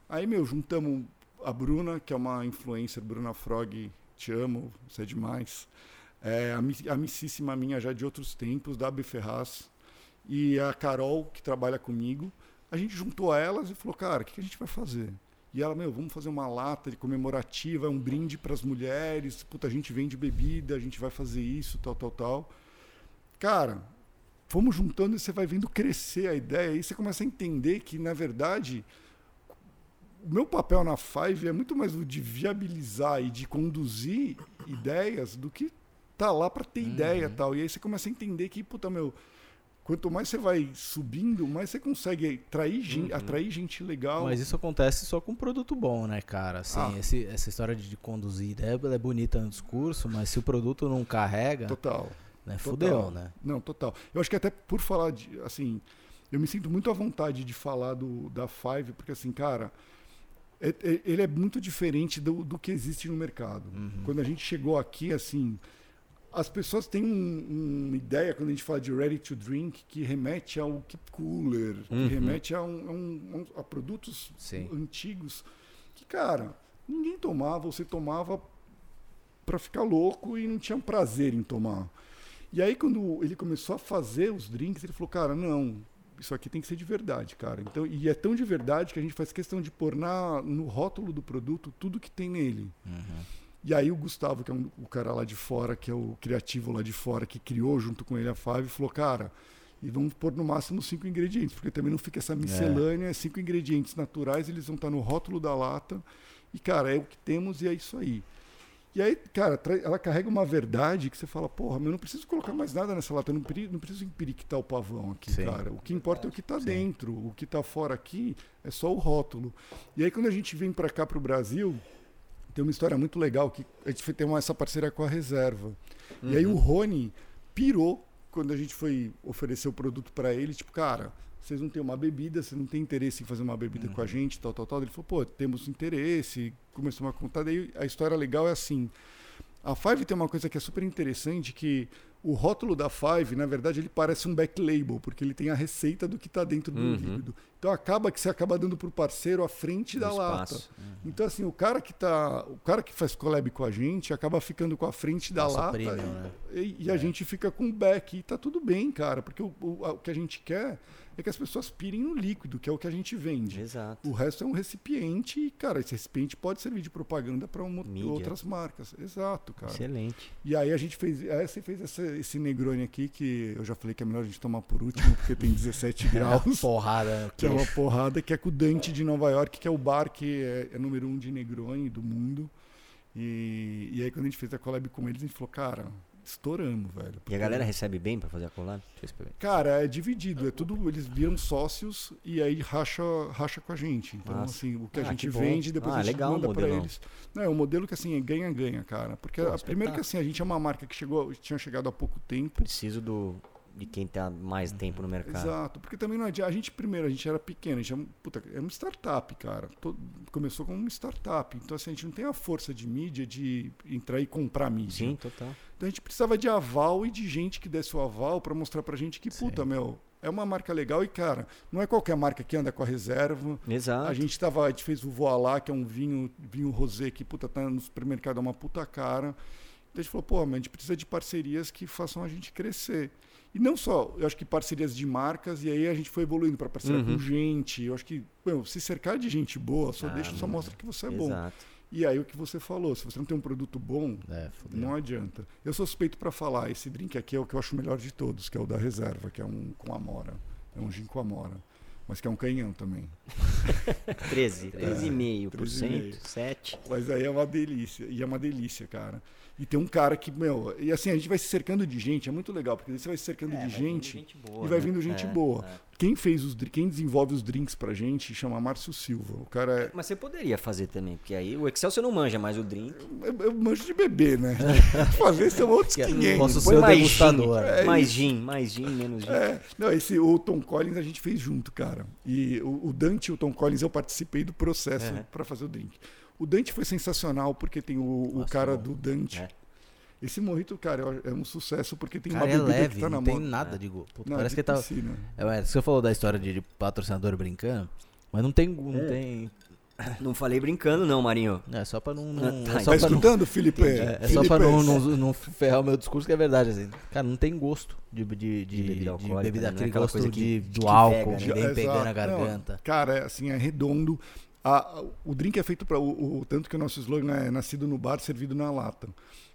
Aí, meu, juntamos a Bruna, que é uma influencer, Bruna Frog, te amo, você é demais. É, a, mi- amicíssima minha já de outros tempos, da AB Ferraz. E a Carol, que trabalha comigo. A gente juntou elas e falou, cara, o que a gente vai fazer? E ela, meu, vamos fazer uma lata de comemorativa, um brinde para as mulheres. Puta, a gente vende bebida, a gente vai fazer isso, tal, tal, tal. Cara, fomos juntando e você vai vendo crescer a ideia. E você começa a entender que, na verdade, o meu papel na Five é muito mais o de viabilizar e de conduzir ideias do que tá lá para ter ideia e tal. E aí você começa a entender que, puta, meu, quanto mais você vai subindo, mais você consegue atrair, gen- atrair gente legal. Mas isso acontece só com produto bom, né, cara? Assim, Ah. esse- essa história de conduzir ideia ela é bonita no discurso, mas se o produto não carrega, Total. né, Total. fudeu, né? Não, total. Eu acho que até por falar de, assim, eu me sinto muito à vontade de falar do, da Five, porque assim, cara, é- é- ele é muito diferente do, do que existe no mercado. Quando a gente chegou aqui, assim, as pessoas têm um- uma ideia, quando a gente fala de ready to drink, que remete ao keep cooler, Uhum. que remete a, um- a um- a produtos Sim. antigos, que, cara, ninguém tomava, você tomava para ficar louco e não tinha prazer em tomar. E aí, quando ele começou a fazer os drinks, ele falou, cara, não, isso aqui tem que ser de verdade, cara. Então, e é tão de verdade que a gente faz questão de pôr na, no rótulo do produto tudo que tem nele. E aí o Gustavo, que é um- o cara lá de fora, que é o criativo lá de fora, que criou junto com ele a Five, falou, cara, E vamos pôr no máximo cinco ingredientes, porque também não fica essa miscelânea, é. cinco ingredientes naturais, eles vão estar no rótulo da lata. E, cara, é o que temos e é isso aí. E aí, cara, ela carrega uma verdade que você fala, porra, eu não preciso colocar mais nada nessa lata, eu não, não preciso empiriquitar o pavão aqui, Sim. cara. O que importa é o que está dentro, o que está fora aqui é só o rótulo. E aí, quando a gente vem para cá, para o Brasil, tem uma história muito legal que a gente tem uma, essa parceria com a Reserva. Uhum. E aí o uhum. Rony pirou quando a gente foi oferecer o produto para ele, tipo, cara, vocês não têm uma bebida, vocês não têm interesse em fazer uma bebida uhum. com a uhum. gente, tal, tal, tal. Ele falou, pô, temos interesse, começou a contar. Daí a história legal é assim. A Five tem uma coisa que é super interessante, que o rótulo da Five, na verdade, ele parece um back label, porque ele tem a receita do que está dentro do uhum. líquido. Então acaba que você acaba dando para o parceiro a frente da lata. Uhum. Então assim, o cara que tá, o cara que faz collab com a gente acaba ficando com a frente da Nossa lata premium, e, né? e, e é. a gente fica com o back e tá tudo bem, cara, porque o, o, o que a gente quer é que as pessoas pirem no líquido, que é o que a gente vende. Exato. O resto é um recipiente e, cara, esse recipiente pode servir de propaganda para outras marcas. Exato, cara. Excelente. E aí a gente fez, aí você fez essa, esse Negroni aqui, que eu já falei que é melhor a gente tomar por último, porque tem 17 graus. É porrada. Que é uma porrada, que é com o Dante de Nova York, que é o bar que é, é número um de Negroni do mundo. E, e aí quando a gente fez a collab com eles, a gente falou, cara, estouramos, velho. E a galera recebe bem para fazer a collab? Cara, é dividido. É tudo, eles viram sócios e aí racha, racha com a gente. Então, Nossa. assim, o que a ah, gente que vende, depois ah, a gente legal manda para eles. Não, é um modelo que assim, é ganha-ganha, cara. Porque Pô, a, primeiro que assim, a gente é uma marca que chegou, tinha chegado há pouco tempo. Preciso do de quem está mais tempo no mercado. Exato, porque também não adianta. A gente, primeiro, a gente era pequeno, a gente é, puta, é uma startup, cara. Todo, começou como uma startup. Então, assim, a gente não tem a força de mídia de entrar e comprar mídia. Sim, total. Então a gente precisava de aval e de gente que desse o aval para mostrar pra gente que, Sim. puta, meu, é uma marca legal e, cara, não é qualquer marca que anda com a reserva. Exato. A gente tava, a gente fez o Voalá, que é um vinho, vinho rosé que, puta, tá no supermercado, é uma puta cara. Então a gente falou, pô, mas a gente precisa de parcerias que façam a gente crescer. E não só, eu acho que parcerias de marcas, e aí a gente foi evoluindo para parceria uhum. com gente. Eu acho que, meu, se cercar de gente boa, só ah, deixa, só mostra que você é exato. bom. E aí o que você falou, se você não tem um produto bom, é, não adianta. Eu sou suspeito para falar, esse drink aqui é o que eu acho melhor de todos, que é o da reserva, que é um com amora. É um gin com amora. Mas que é um canhão também. 13, 13,5%, é, 7. Mas aí é uma delícia. E é uma delícia, cara. E tem um cara que, meu, e assim, a gente vai se cercando de gente, é muito legal, porque você vai se cercando é, de gente, gente boa, e vai né? vindo gente é, boa. É. Quem fez os quem desenvolve os drinks pra gente chama Márcio Silva. O cara é... Mas você poderia fazer também, porque aí o Excel você não manja, mas o drink. Eu, eu manjo de beber, né? fazer são outros 500. Posso ser o degustador. É mais gin, mais gin, menos gin. É. Não, esse, o Tom Collins a gente fez junto, cara. E o, o Dante e o Tom Collins eu participei do processo é. para fazer o drink. O Dante foi sensacional porque tem o, Nossa, o cara do Dante. É esse morrito, cara, é um sucesso porque tem cara, uma bebida é leve, que tá na não moda. tem nada de gosto. Parece que tá. Piscina. É, você falou da história de, de, patrocinador brincando, mas não tem. Não é. tem... Não falei brincando, não, Marinho. É só pra não. não tá, é tá escutando, não, Felipe? É, é só pra não, não, não, ferrar o meu discurso, que é verdade. Assim. Cara, não tem gosto de, de, de, de bebida, alcoólica, bebida né? aquele gosto que, de, do que álcool, que vem pegando a garganta. cara, é, assim, é redondo. A, o drink é feito para o, o, tanto que o nosso slogan é nascido no bar, servido na lata.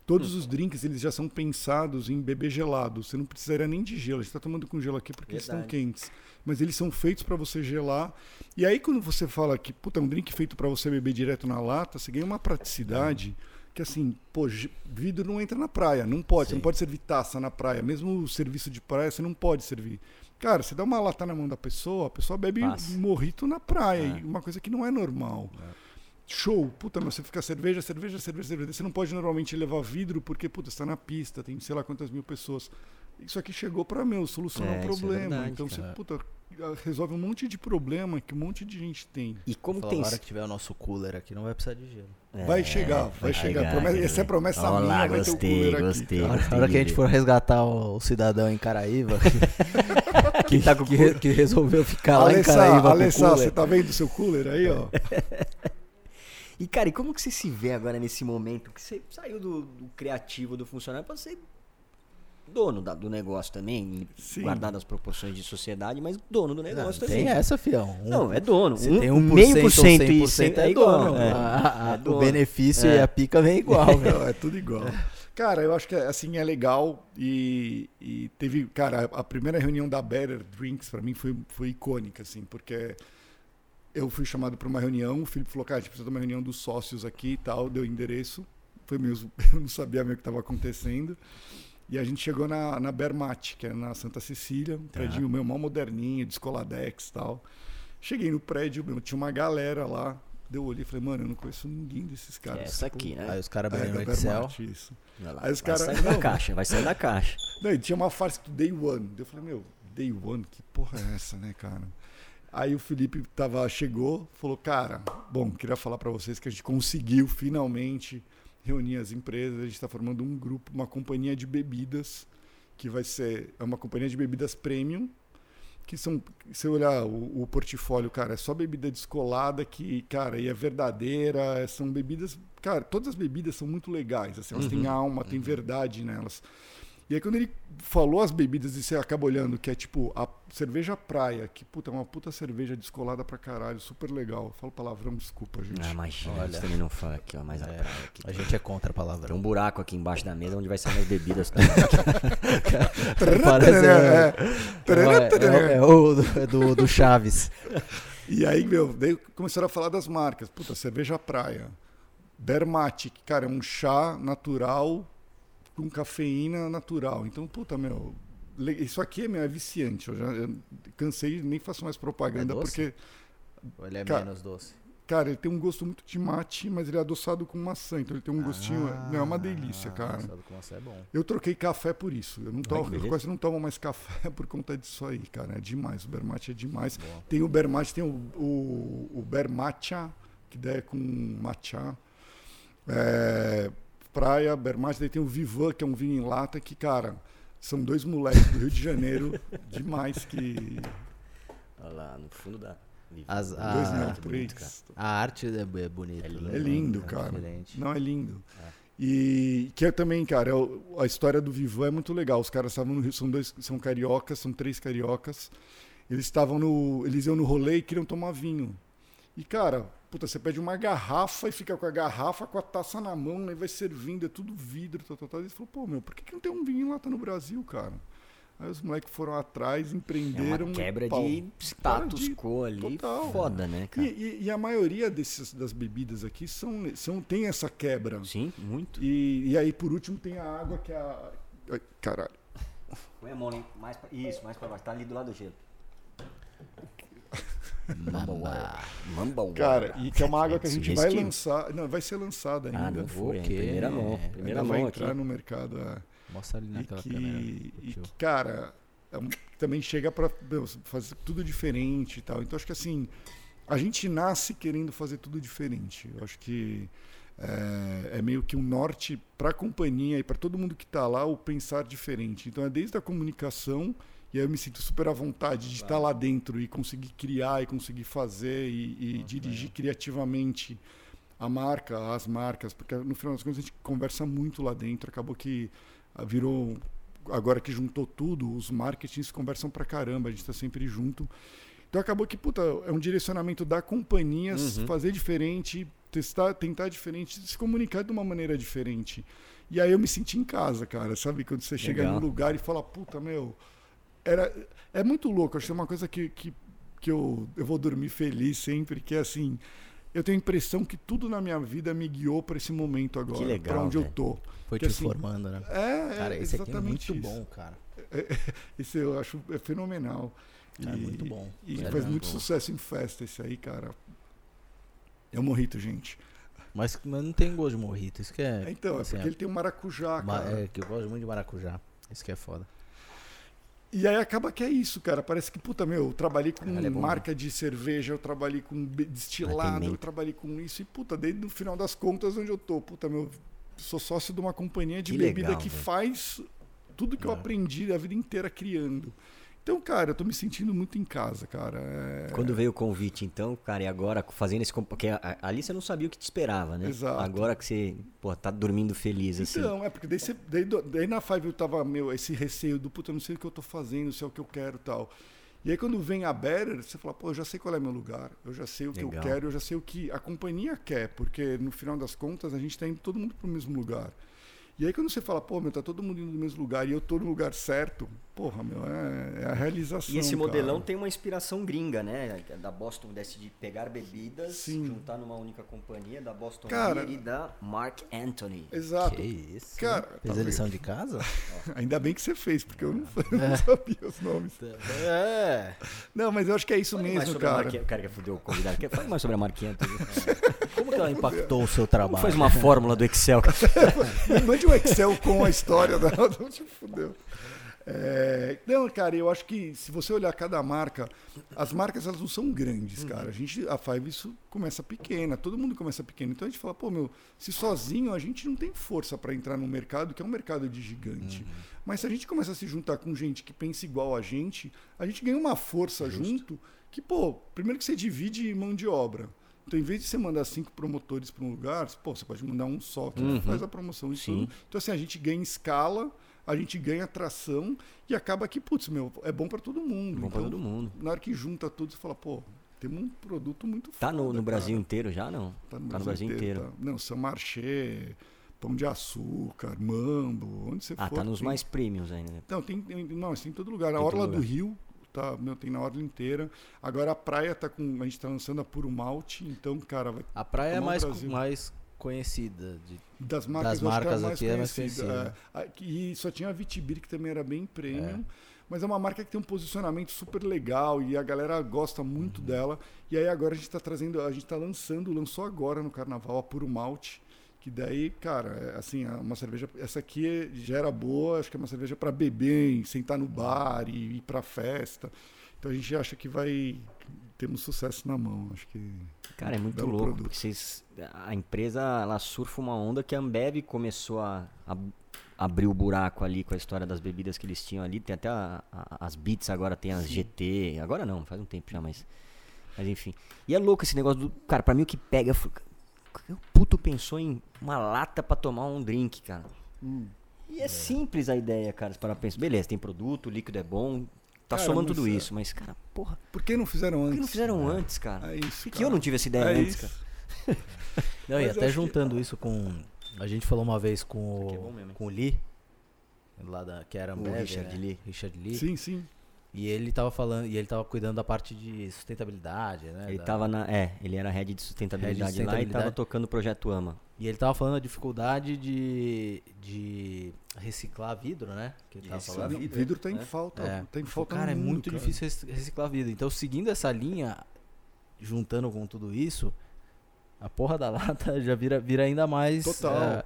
Todos hum. os drinks eles já são pensados em beber gelado. Você não precisaria nem de gelo. A gente está tomando com gelo aqui porque Verdade. estão quentes. Mas eles são feitos para você gelar. E aí quando você fala que puta, é um drink feito para você beber direto na lata, você ganha uma praticidade que assim, pô, vidro não entra na praia, não pode. Sim. Você não pode servir taça na praia. Mesmo o serviço de praia você não pode servir. Cara, você dá uma lata na mão da pessoa, a pessoa bebe Passa. morrito na praia, é. uma coisa que não é normal. É. Show, puta, mas você fica cerveja, cerveja, cerveja, cerveja. Você não pode normalmente levar vidro porque, puta, está na pista, tem sei lá quantas mil pessoas. Isso aqui chegou para meu, solucionar é, um problema. É verdade, então cara. você, puta, resolve um monte de problema que um monte de gente tem. E como Fala, tem. Na hora que tiver o nosso cooler aqui, não vai precisar de gelo. É, vai chegar, vai, vai chegar. Promessa, essa é promessa Olá, minha, vai gostei, ter o gostei, aqui. Gostei, na hora que a gente for resgatar o, cidadão em Caraíva, que, tá que, que, resolveu ficar lá em Caraíva. Alessá, você tá vendo o seu cooler aí, ó? E, cara, e como que você se vê agora nesse momento que você saiu do, do criativo, do funcionário, para ser dono da, do negócio também, Sim. guardado as proporções de sociedade, mas dono do negócio não, também. Tem essa, fião. Um, não, é dono. Você um, tem um meio por cento e é, é igual. É, a, a, é o benefício e a pica vem igual. É tudo igual. Cara, eu acho que assim é legal e, e teve, cara, a primeira reunião da Better Drinks para mim foi, foi icônica, assim, porque eu fui chamado para uma reunião, o Felipe falou, cara, a gente precisa de uma reunião dos sócios aqui e tal, deu endereço, foi mesmo, eu não sabia meio o que estava acontecendo. E a gente chegou na, na Bermate, que é na Santa Cecília, um Tá. prédio meu, mal moderninho, de Escoladex e tal. Cheguei no prédio, meu, tinha uma galera lá. Deu olhei e falei, mano, eu não conheço ninguém desses caras. É essa aqui, né? Aí os caras É, abriram da no Excel. Isso. Olha lá, Aí os vai cara- sair da Não. caixa, vai sair da caixa. Não, e tinha uma farsa do Day One. Eu falei, meu, Day One, que porra é essa, né, cara? Aí o Felipe tava, chegou, falou, cara, bom, queria falar para vocês que a gente conseguiu finalmente reunir as empresas. A gente está formando um grupo, uma companhia de bebidas, que vai ser é uma companhia de bebidas premium, que são, se você olhar o, o portfólio, cara, é só bebida descolada que, cara, e é verdadeira, é- são bebidas, cara, todas as bebidas são muito legais, assim, elas têm alma, têm verdade nelas. E aí quando ele falou as bebidas e você acaba olhando, que é tipo a cerveja praia, que puta, é uma puta cerveja descolada pra caralho, super legal. Eu falo palavrão, desculpa, gente. Ah, imagina, Olha. você também não fala aqui, ó, mais a É, praia aqui. a gente é contra a Tem palavra. um buraco aqui embaixo da mesa onde vai sair as bebidas. Parece É, é, é, é o do, é do, do Chaves. E aí, meu, daí começaram a falar das marcas. Puta, cerveja praia. Bermatic, cara, é um chá natural com cafeína natural. Então, puta, meu, isso aqui meu, é viciante. Eu já eu cansei, nem faço mais propaganda, É porque, Ou ele é Cara, menos doce? cara, ele tem um gosto muito de mate, mas ele é adoçado com maçã. Então ele tem um gostinho. Ah, não, é uma delícia, cara. adoçado com maçã é bom. Eu troquei café por isso. Eu não tomo, eu quase não tomo mais café por conta disso aí, cara. É demais. O Bermate é demais. Boa. Tem o Bermate, tem o, o, o que daí é com matcha. É, praia, Bermate, daí tem o Vivan, que é um vinho em lata, que, cara, são dois moleques do Rio de Janeiro, demais que. Olha lá, no fundo da. As- dois Ah, não, muito bonito. A arte é, é bonita. É lindo. né? É lindo, cara. diferente. Não, é lindo. É. E que é também, cara, é a história do Vivan é muito legal. Os caras estavam no Rio, são dois, são cariocas, são três cariocas. Eles estavam no, eles iam no rolê e queriam tomar vinho. E cara, puta, você pede uma garrafa e fica com a garrafa com a taça na mão, né, e vai servindo, é tudo vidro, tal, tal, tal. Eles falaram, pô, meu, por que, que não tem um vinho em lata no Brasil, cara? Aí os moleques foram atrás, É empreenderam. uma e quebra pau. de status quo ali. total. Foda, né, E, cara? e- e a maioria desses, das bebidas aqui são, são, tem essa quebra. Sim, muito. E, e aí, por último, tem a água que é a. Ai, caralho. Põe a mão ali, mais pra... Isso, mais pra baixo. Tá ali do lado do gelo. Mamba. Mamba water. Cara, e que é uma água que a gente vai lançar. Não, vai ser lançada ainda. Ah, não foi. Ok. Primeira mão. Primeira Ainda vai mão aqui. entrar no mercado. é. Mostra ali E naquela que, câmera. e tio. que, cara, é um- também chega pra meu, fazer tudo diferente e tal. Então, acho que assim, a gente nasce querendo fazer tudo diferente. Eu acho que é, é meio que um norte para a companhia e para todo mundo que está lá o pensar diferente. Então, é desde a comunicação. E aí eu me sinto super à vontade de estar lá dentro e conseguir criar e conseguir fazer e, e dirigir criativamente a marca, as marcas, porque no final das contas a gente conversa muito lá dentro. Acabou que ah, virou agora que juntou tudo, os marketings conversam pra caramba, a gente tá sempre junto. Então acabou que, puta, é um direcionamento da companhia, Uhum. fazer diferente, testar, tentar diferente, se comunicar de uma maneira diferente. E aí eu me senti em casa, cara, sabe? Quando você chega Legal. num lugar e fala, puta, meu, era, é muito louco, acho que é uma coisa que, que, que eu, eu vou dormir feliz sempre, que é assim, eu tenho a impressão que tudo na minha vida me guiou para esse momento agora, legal, para onde eu velho. tô. Foi que te assim, formando, né? É, Cara, é esse aqui é muito isso. bom, cara. Esse eu acho é fenomenal. Cara, muito bom. E Sério faz mesmo. muito sucesso em festa esse aí, cara. É um morrito, gente. Mas, mas não tem gosto de morrito, isso que é... então, é assim, porque ele tem um maracujá, ma- cara. É, que eu gosto muito de maracujá. Isso que é foda. E aí acaba que é isso, cara. Parece que, puta, meu, eu trabalhei com é bom, marca de cerveja, eu trabalhei com destilado, eu trabalhei com isso. E, puta, desde o final das contas, onde eu tô, puta, meu, sou sócio de uma companhia de Que bebida legal, que velho. faz tudo que eu É. aprendi a vida inteira criando. Então, cara, eu tô me sentindo muito em casa, cara. É- Quando veio o convite, então, cara, e agora fazendo esse. Porque ali você não sabia o que te esperava, né? Exato. Agora que você, pô, tá dormindo feliz, assim. Então, é porque daí, você, daí, daí na Five eu tava, meu, esse receio do puta, eu não sei o que eu tô fazendo, se é o que eu quero e tal. E aí quando vem a Better, você fala, pô, eu já sei qual é meu lugar, eu já sei o que eu Legal. quero, eu já sei o que a companhia quer, porque no final das contas a gente tá indo todo mundo pro mesmo lugar. E aí quando você fala, pô, meu, tá todo mundo indo no mesmo lugar e eu tô no lugar certo, porra, meu, é, é a realização. E esse modelão cara. tem uma inspiração gringa, né? Da Boston desse de pegar bebidas, Sim. juntar numa única companhia, da Boston Cara- Beer e da Mark Anthony. Exato. Que isso? Cara, Fez tá a lição de casa? Ainda bem que você fez, porque eu não, eu não sabia os nomes. É. Não, mas eu acho que é isso Fale mais mesmo, sobre a cara. Mark, o cara que fudeu o convidado. Quer- Fale mais sobre a Mark Anthony. Como que ela impactou o seu Como trabalho? faz uma fórmula do Excel? Mande um Excel com a história da. Fudeu. É, não, cara, eu acho que se você olhar cada marca, as marcas elas não são grandes, Uhum. cara. A gente, a Five isso começa pequena, todo mundo começa pequeno. Então a gente fala, pô, meu, se sozinho a gente não tem força para entrar no mercado, que é um mercado de gigante. Uhum. Mas se a gente começa a se juntar com gente que pensa igual a gente, a gente ganha uma força junto que, pô, primeiro que você divide mão de obra. Então, em vez de você mandar cinco promotores para um lugar, pô, você pode mandar um só que Uhum. faz a promoção e Sim. tudo. Então, assim, a gente ganha escala, a gente ganha atração e acaba que, putz, meu, é bom para todo mundo. Bom pra Então, todo mundo. Na hora que junta tudo, você fala, pô, temos um produto muito Tá no, foda, no Brasil inteiro já, não? Tá no tá Brasil, inteiro. tá. Não, São Marché, Pão de Açúcar, Mambo, onde você Ah, for. tá nos tem. mais premiums ainda. né? Não, tem, tem, não, tem em todo lugar. A Tem em todo Orla do lugar. Rio, tá, meu, tem na Orla inteira. Agora a praia tá com. A gente tá lançando a Puro Malte, então, cara, vai, A praia é mais, Brasil. mais conhecida. de- das marcas, Das é marcas aqui é mais conhecida, conhecida. é. E só tinha a Vitibir, que também era bem premium. Mas é uma marca que tem um posicionamento super legal e a galera gosta Uhum. muito dela. E aí agora a gente tá trazendo, a gente tá lançando, lançou agora no carnaval a Puro Malte. Que daí, cara, é, assim, é uma cerveja. Essa aqui é- já era boa, acho que é uma cerveja para beber, sentar no bar e ir pra festa. Então a gente acha que vai. Temos sucesso na mão. Acho que. Cara, é muito louco, produto. porque vocês, a empresa ela surfa uma onda que a Ambev começou a, a abrir o buraco ali com a história das bebidas que eles tinham ali. Tem até a- a- as Beats agora, tem as GT. Agora não, faz um tempo já, mas. Mas enfim. E é louco esse negócio do. Cara, pra mim o que pega. Eu falo, "Cara, O puto pensou em uma lata pra tomar um drink, cara. E é, simples a ideia, cara, para pensar. Beleza, tem produto, o líquido é bom, tá Cara, somando tudo é- isso, mas, cara, porra, Por que não fizeram por antes? que não fizeram antes, cara? É Por isso. que, que cara. eu não tive essa ideia É antes, isso. cara? Não, e até acho que- juntando isso com. A gente falou uma vez com é o, bom mesmo, hein? com o Lee, lá da, que era O Ambev, Richard né? Lee. Richard Lee. Sim, sim. E ele tava falando, e ele tava cuidando da parte de sustentabilidade, né? Ele da- tava na. É, ele era head de sustentabilidade, lá e sustentabilidade. tava tocando o projeto AMA. E ele tava falando da dificuldade de, de reciclar vidro, né? Que ele tava falando. Vidro tá em né? falta. É. Tá em falta Cara, é muito cara. difícil rec- reciclar vidro. Então, seguindo essa linha, juntando com tudo isso, a porra da lata já vira, vira ainda mais. Total. é,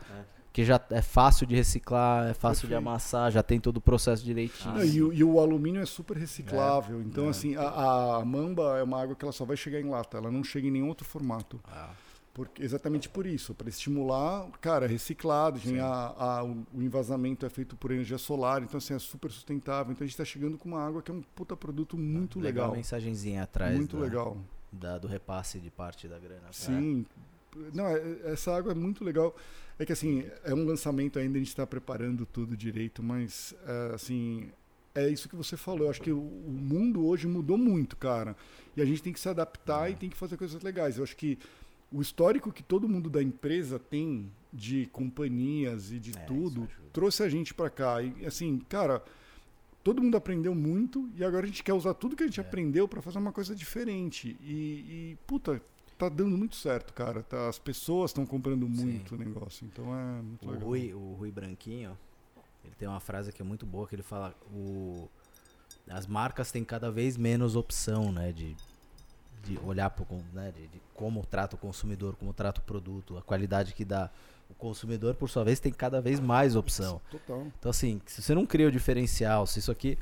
que já é fácil de reciclar, é fácil de Perfeito. amassar, já tem todo o processo direitinho. Não, e, o, e o alumínio é super reciclável. então, é. assim, a, a mamba é uma água que ela só vai chegar em lata. Ela não chega em nenhum outro formato. Ah, Porque, exatamente por isso. Para estimular, cara, reciclagem, a, a, o, o envasamento é feito por energia solar. Então, assim, é super sustentável. Então, a gente está chegando com uma água que é um puta produto muito legal. legal. Uma mensagenzinha atrás Muito legal. da- do repasse de parte da grana. Sim. Não, é- essa água é muito legal. É que assim, é um lançamento ainda, a gente está preparando tudo direito, mas é, assim, é isso que você falou. Eu acho que o, mundo hoje mudou muito, cara. E a gente tem que se adaptar e tem que fazer coisas legais. Eu acho que o histórico que todo mundo da empresa tem de companhias e de É, tudo trouxe a gente para cá. E assim, cara, todo mundo aprendeu muito e agora a gente quer usar tudo que a gente É. aprendeu para fazer uma coisa diferente. E, e, puta, tá dando muito certo, cara. Tá- as pessoas estão comprando muito o negócio. Então é muito O legal. Rui, o Rui Branquinho, ele tem uma frase que é muito boa, que ele fala, o, as marcas têm cada vez menos opção, né, de, de olhar con- né, de, de como trata o consumidor, como trata o produto, a qualidade que dá. O consumidor, por sua vez, tem cada vez mais opção. Total. Então, assim, se você não cria o diferencial, se isso aqui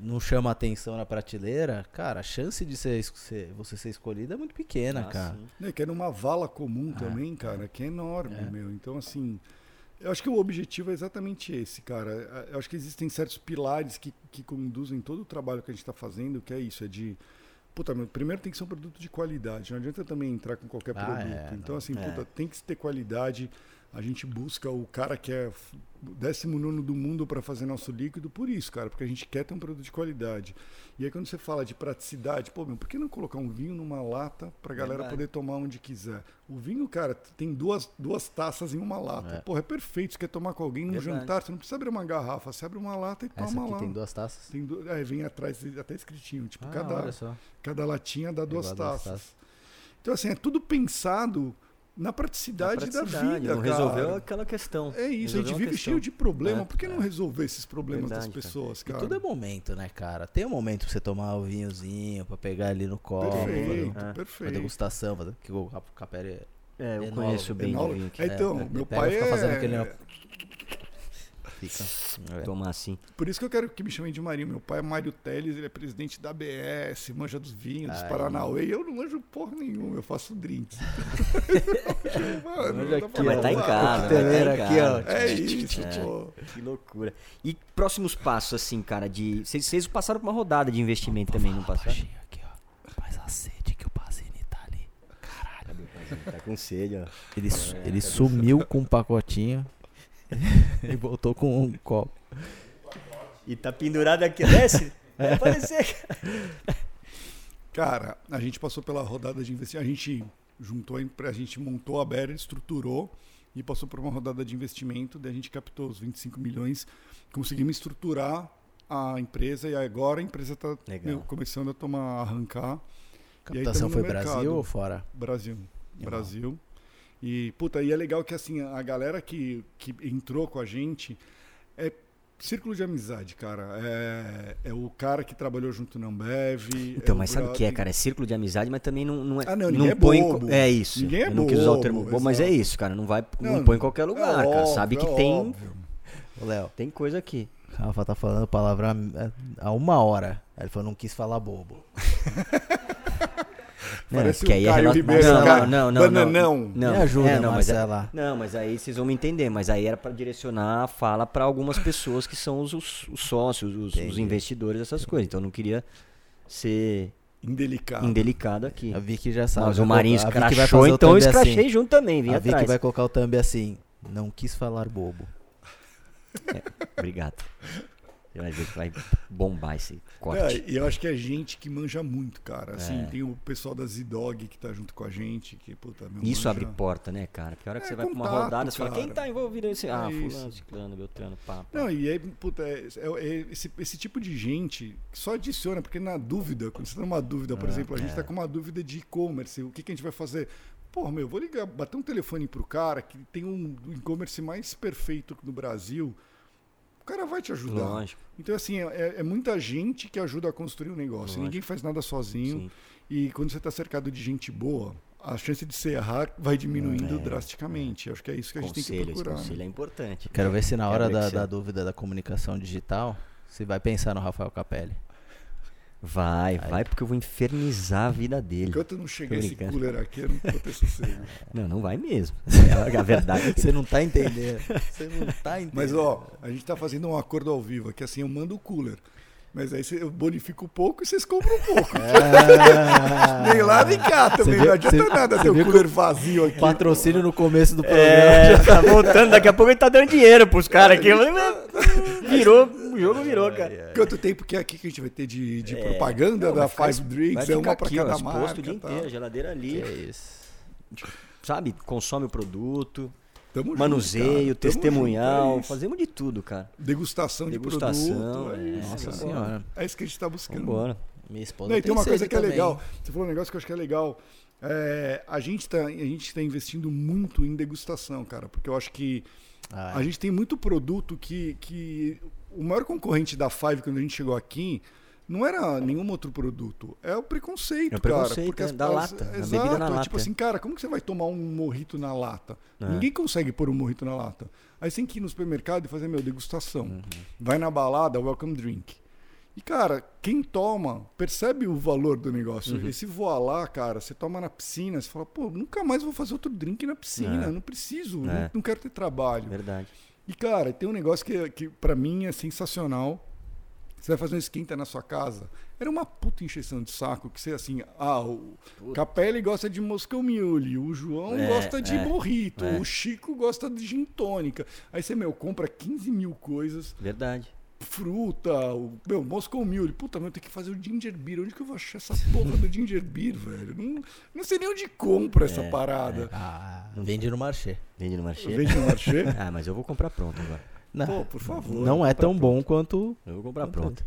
não chama atenção na prateleira, cara, a chance de ser, ser- você ser escolhido é muito pequena, Ah, cara. sim. Né, que é numa vala comum É, também, cara, que é enorme, É. meu. Então, assim, eu acho que o objetivo é exatamente esse, cara. Eu acho que existem certos pilares que, que conduzem todo o trabalho que a gente está fazendo, que é isso, é de. Puta, meu, primeiro tem que ser um produto de qualidade. Não adianta também entrar com qualquer Ah, produto. é, então, não. assim, É. puta, tem que ter qualidade. A gente busca o cara que é f- o décimo nono do mundo para fazer nosso líquido por isso, cara, porque a gente quer ter um produto de qualidade. E aí quando você fala de praticidade, pô, meu, por que não colocar um vinho numa lata pra galera Verdade. poder tomar onde quiser? O vinho, cara, tem duas, duas taças em uma lata. É. Porra, é perfeito. Você quer tomar com alguém num Verdade. jantar, você não precisa abrir uma garrafa, você abre uma lata e Essa toma aqui lá. tem duas taças. Tem du- é, vem atrás até escritinho, tipo, Ah, cada, olha só. cada latinha dá duas Igual duas taças. Então, assim, é tudo pensado na praticidade, Na praticidade, da vida, não cara. resolveu aquela questão. É isso, a gente vive questão. cheio de problema. É, Por que não resolver esses problemas Verdade, das cara. pessoas, E cara? tudo é momento, né, cara? Tem um momento pra você tomar o vinhozinho, pra pegar ali no copo, Perfeito, uma É. perfeito. degustação, fazer, que o Capelli é É, eu Enólogo, conheço bem Enólogo. o vinho aqui. É, então, É, meu pai fica é... fazendo aquele- fica. É. Tomar assim. Por isso que eu quero que me chamem de Marinho. Meu pai é Mário Teles, ele é presidente da ABS, manja dos vinhos, dos. Paranauê. E eu não manjo porra nenhuma, eu faço drinks. Mano, aqui, Mas tá em casa, Coqueteleira tá aqui, ó. É isso, É. pô. Que loucura. E próximos passos, assim, cara, de. Vocês passaram por uma rodada de investimento também, não passaram? Aqui, ó. Faz a sede que o Pazini tá ali. Tá com sede, ó. Ele, su- ele sumiu com um pacotinho e voltou com um copo. E tá pendurado aqui, desce? Vai aparecer, cara. Cara, a gente passou pela rodada de investimento. A gente juntou, a a gente montou a Better, estruturou e passou por uma rodada de investimento. Daí a gente captou os 25 milhões, conseguimos estruturar a empresa e agora a empresa está começando a tomar, arrancar. E aí Captação foi no Brasil mercado. ou fora? Brasil. Brasil. E, puta, e é legal que assim, a galera que, que entrou com a gente é círculo de amizade, cara. É, é o cara que trabalhou junto na Ambev. Então, é mas sabe o que é, cara? É círculo de amizade, mas também não, não é. Ah, não, ninguém é põe. bobo. É isso. Ninguém é Eu não quis usar o bobo, termo bobo, mas é isso, cara. Não vai. Não, Não, põe em qualquer É lugar, cara. óbvio, Sabe que é tem. Léo, Tem coisa aqui. Rafa tá falando palavra há uma hora. Ele falou, não quis falar bobo. Parece porque o aí é Caio rela- Ribeiro, não, cara. não, não, não, Bananão. Não, Me ajuda, é, não, mas é-. Não, mas aí vocês vão me entender. Mas aí era pra direcionar a fala pra algumas pessoas que são os, os- os sócios, os, os investidores, essas coisas. Então eu não queria ser Indelicado. indelicado aqui. A Vicky já sabe. Mas vai o Marinho escrachou, fazer o então eu thumb assim. escrachei junto também, vim A Vicky atrás. vai colocar o thumb assim. Não quis falar bobo. Obrigado. Você vai ver que vai bombar esse corte. É, e eu acho que é gente que manja muito, cara. Assim, É. tem o pessoal da Z-Dog que tá junto com a gente, que, puta, meu, Isso manja- abre porta, né, cara? Porque a hora que É você vai pra uma contato, rodada, você fala, quem cara. tá envolvido nesse. Ah, É fulano, ciclano, beltrano, pá. Não, e aí, puta, é, é- esse, esse tipo de gente só adiciona, porque na dúvida, quando você tá numa dúvida, por É, exemplo, a gente tá com uma dúvida de e-commerce, o que, que a gente vai fazer? Porra, meu, vou ligar, bater um telefone pro cara que tem um e-commerce mais perfeito do Brasil, o cara vai te ajudar. Lógico. Então, assim, é, é muita gente que ajuda a construir um negócio. Lógico. Ninguém faz nada sozinho. Sim. E quando você está cercado de gente boa, a chance de você errar vai diminuindo É, drasticamente. Eu acho que é isso que a gente tem que procurar. conselho é importante. Quero ver se na hora da, da dúvida da comunicação digital, você vai pensar no Rafael Capelli. Vai, vai, porque eu vou infernizar a vida dele. Enquanto não chegar Tô esse cooler aqui, eu não vou ter sossego. Não, não vai mesmo. É a verdade é que Você não tá entendendo. Você não tá entendendo. Mas, ó, a gente tá fazendo um acordo ao vivo aqui, assim, eu mando o cooler. Mas aí eu bonifico pouco e vocês compram um pouco. Ah, nem lá nem cá também. viu- não adianta nada ter o cooler vazio aqui. Patrocínio no começo do programa. É, tá voltando, daqui a pouco ele tá dando dinheiro pros caras aqui. "Mas virou, o jogo virou, cara. Quanto tempo que é aqui que a gente vai ter de, de É, propaganda não, da Five Drinks? Vai É uma pra aqui, cada marca. o dia tá? inteiro, a geladeira ali, É isso. sabe? Consome o produto, Tamo junto, manuseio. Tamo testemunhal, junto, é fazemos de tudo, cara. Degustação, Degustação, de produto. É é. isso, Nossa cara. senhora. É isso que a gente tá buscando. Vambora. Minha esposa Não, e tem uma coisa que é também. legal. Você falou um negócio que eu acho que é legal. É, a gente tá, a gente tá investindo muito em degustação, cara, porque eu acho que Ah, a gente tem muito produto que, que o maior concorrente da Five quando a gente chegou aqui não era nenhum outro produto, é o preconceito, É o cara. preconceito, porque é, as- da as- lata, exato, bebida na lata, Tipo assim, cara, como que você vai tomar um morrito na lata? É. Ninguém consegue pôr um morrito na lata. Aí você tem que ir no supermercado e fazer, meu, degustação. Uhum. Vai na balada, welcome drink. E, cara, quem toma percebe o valor do negócio. Uhum. E se voar lá, cara, você toma na piscina, você fala, pô, nunca mais vou fazer outro drink na piscina, É. não preciso, É. não, não quero ter trabalho. Verdade. E, cara, tem um negócio que, que para mim é sensacional. Você vai fazer um esquenta na sua casa. Era uma puta encheção de saco que você assim, ah, o Capelli gosta de Moscow Mule, o João É, gosta de é, morrito, é. o Chico gosta de gin tônica. Aí você, meu, compra 15 mil coisas, Verdade. Fruta, o, meu, Moscow Mule. Puta, meu, tem que fazer o ginger beer. Onde que eu vou achar essa porra do ginger beer, velho? Não, não sei nem onde compra essa É, parada. Ah, vende no marché. Vende no marché. Vende no marché? Ah, mas eu vou comprar pronto agora. Não, Pô, por favor. não é tão bom quanto. Eu vou comprar pronto.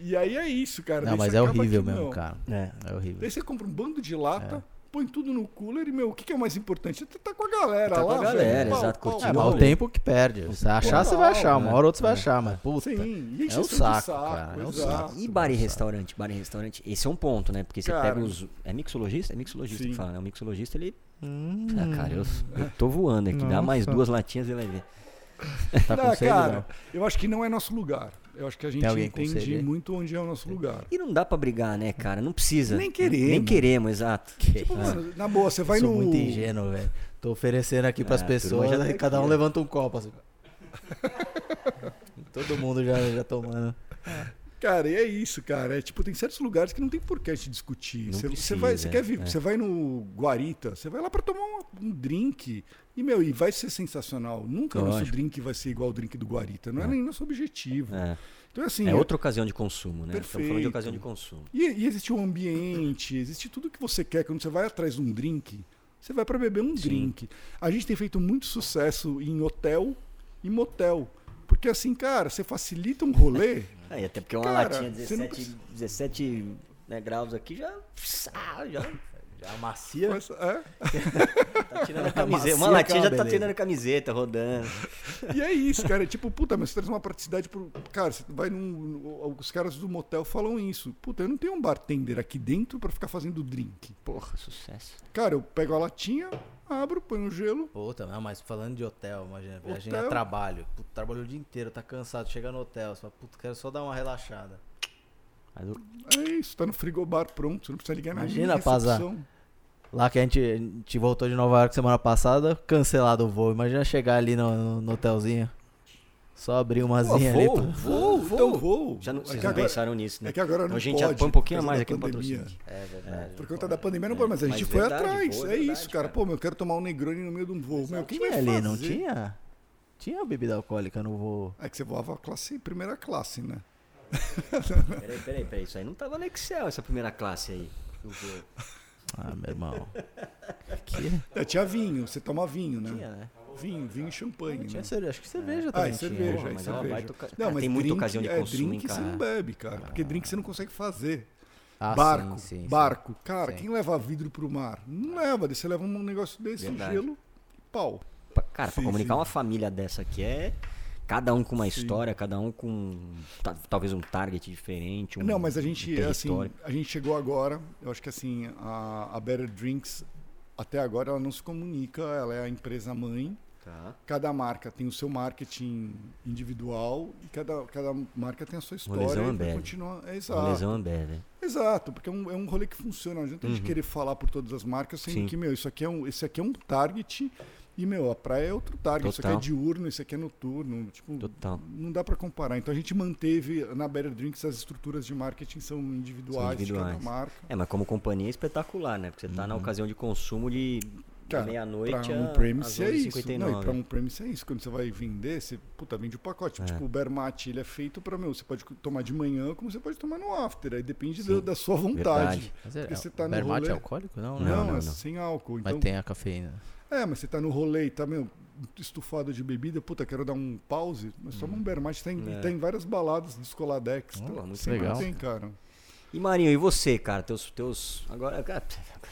E aí é isso, cara. Não, Daí mas é horrível mesmo, meu, cara. É. É horrível. Daí você compra um bando de lata, põe tudo no cooler e, meu, o que, que é mais importante? Você tá com a galera Tá com lá, a galera, velho. Pau, exato, pau, curtindo É, mas o não. tempo que perde. Se achar, você vai achar. Uma hora ou outra você vai achar, mas puta. Sim, e É um de saco, cara, é um saco. E bar e restaurante? Bar e restaurante, esse é um ponto, né? Porque você Cara. pega os. É mixologista? É mixologista Sim. que fala, né? O mixologista, ele. Hum, Ah, cara, eu, eu tô voando aqui. Dá mais Nossa. duas latinhas e vai ver. tá com Não, cara, não? eu acho que não é nosso lugar. Eu acho que a gente entende muito onde é o nosso lugar. E não dá pra brigar, né, cara? Não precisa. Nem queremos. Nem queremos, exato. Tipo, Ah. mano, na boa, você vai eu sou no. muito ingênuo, velho. Tô oferecendo aqui pras Ah, pessoas, já tá cada um levanta um copo assim. Todo mundo já, já tomando. Cara, e é isso, cara. É tipo, tem certos lugares que não tem por que a gente discutir. Você, você vai, você quer vir, é. você vai no Guarita, você vai lá pra tomar um, um drink. E, meu, e vai ser sensacional. Nunca o nosso drink vai ser igual ao drink do Guarita. Não é, É. nem nosso objetivo. É, Então, assim. é outra ocasião de consumo, né? Estamos falando de Perfeito. ocasião de consumo. E, e existe o ambiente, existe tudo que você quer. Quando você vai atrás de um drink, você vai pra beber um Sim. drink. A gente tem feito muito sucesso em hotel e motel. Porque assim, cara, você facilita um rolê. Aí, até porque uma Cara, latinha você não 17, 17 né, graus aqui já. já Já macia. mas, é. tá tirando a camiseta. Uma latinha já tá beleza. tirando a camiseta, rodando. E é isso, cara. É tipo, puta, mas você traz uma praticidade pro. Cara, você vai num. Os caras do motel falam isso. Puta, eu não tenho um bartender aqui dentro pra ficar fazendo drink. Porra, sucesso. Cara, eu pego a latinha, abro, ponho no gelo. Puta, não, mas falando de hotel, imagina, viagem Hotel. a trabalho. Puta, trabalhou o dia inteiro, tá cansado, chega no hotel, você fala, puta, quero só dar uma relaxada. Mas o- É isso, tá no frigobar pronto. Você não precisa ligar na Imagina, minha Pazá. recepção. Lá que a gente, a gente voltou de Nova York semana passada, cancelado o voo. Imagina chegar ali no- no hotelzinho. Só abrir uma Pô, zinha ali. voo, pra- voo, Então voo. vou. Já não, É vocês que não agora- pensaram nisso, né? É que agora Então não a gente pode, já põe um pouquinho a mais aqui no da pandemia. patrocínio. É verdade. Por conta da pandemia não pode, mas a Mas gente foi verdade, atrás. boa, é verdade, isso, cara. cara. Pô, meu, eu quero tomar um Negroni no meio de um voo. Meu, quem tinha vai ali, fazer? não tinha? Tinha bebida alcoólica no voo. É que você voava classe, primeira classe, né? Peraí, peraí, peraí. Isso aí não tava no Excel, essa primeira classe aí. Vou- Ah, meu irmão. Que? É, tinha vinho, você toma vinho, né? Tinha, né? Vinho, vinho e champanhe, né? cerveja, acho que cerveja Ah, também e tinha. cerveja, Porra, e mas é uma cerveja. Não, Cara, mas tem muita drink, ocasião de é, consumo, drink você cara? não bebe, cara. Porque drink você não consegue fazer. Ah, barco, sim, sim, sim. barco. Cara, Sim. quem leva vidro pro mar? Não leva, você leva um negócio desse, Verdade. gelo, pau. Pa- Cara, pra comunicar sim. uma família dessa aqui é. Cada um com uma Sim. história, cada um com ta- talvez um target diferente. Um, Não, mas a gente, um assim, a gente chegou agora, eu acho que assim, a, a Better Drinks, até agora ela não se comunica, ela é a empresa mãe. Tá. Cada marca tem o seu marketing individual e cada, cada marca tem a sua história. Ambev. continuar. É, Uma exato. lesão Ambev. né? Exato, porque é um, é um rolê que funciona. Não adianta a gente Uhum. querer falar por todas as marcas, sendo Sim. que, meu, isso aqui é um, esse aqui é um target e, meu, a praia é outro target. Isso aqui é Total. diurno, isso aqui é noturno. Tipo, Total. não dá para comparar. Então a gente manteve na Better Drinks as estruturas de marketing são individuais, São individuais. de cada marca. É, mas como companhia é espetacular, né? Porque você tá na ocasião de consumo de Cara, meia-noite Pra um a- premise é isso. 11h59. Não, e pra um premise é isso. Quando você vai vender, você puta, vende o pacote. É. Tipo, o Bear Mate, ele é feito pra, meu, você pode tomar de manhã como você pode tomar no after. Aí depende da, da sua vontade. verdade. Mas é, o tá Bermate rolê- é alcoólico? Não, Não? Não, não, é não. sem álcool. Mas Então, tem a cafeína. É, mas você tá no rolê e tá, meu, estufado de bebida, puta, quero dar um pause, mas toma um Bermate, tá em, É. tá em várias baladas dos Coladex. Oh, tá, muito sempre legal. tem, cara. E Marinho, e você, cara? Teus. teus agora, cara,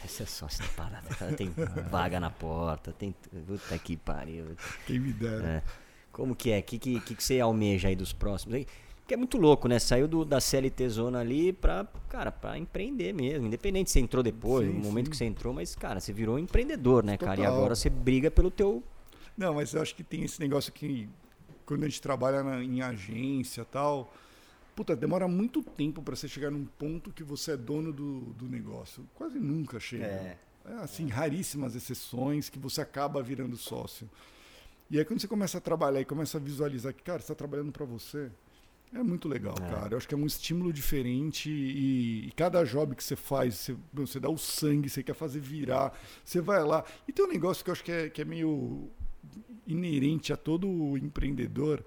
essa é só essa parada. cara. Tem vaga na porta, tem. Puta que pariu. Quem me dera. É. Como que é? O que, que, que você almeja aí dos próximos? Que é muito louco, né? Saiu do, da CLT Zona ali pra, cara, pra empreender mesmo. Independente se você entrou depois, Sim, no momento sim. que você entrou, mas, cara, você virou empreendedor, né, cara? E Total. agora você briga pelo teu. Não, mas eu acho que tem esse negócio que quando a gente trabalha na- em agência e tal, puta, demora muito tempo pra você chegar num ponto que você é dono do, do negócio. Quase nunca chega. É. É, assim, raríssimas exceções que você acaba virando sócio. E aí quando você começa a trabalhar e começa a visualizar que, cara, você está trabalhando para você, É muito legal, É. cara. Eu acho que é um estímulo diferente e, e cada job que você faz, você, você dá o sangue, você quer fazer virar, você vai lá. E tem um negócio que eu acho que é, que é meio inerente a todo empreendedor,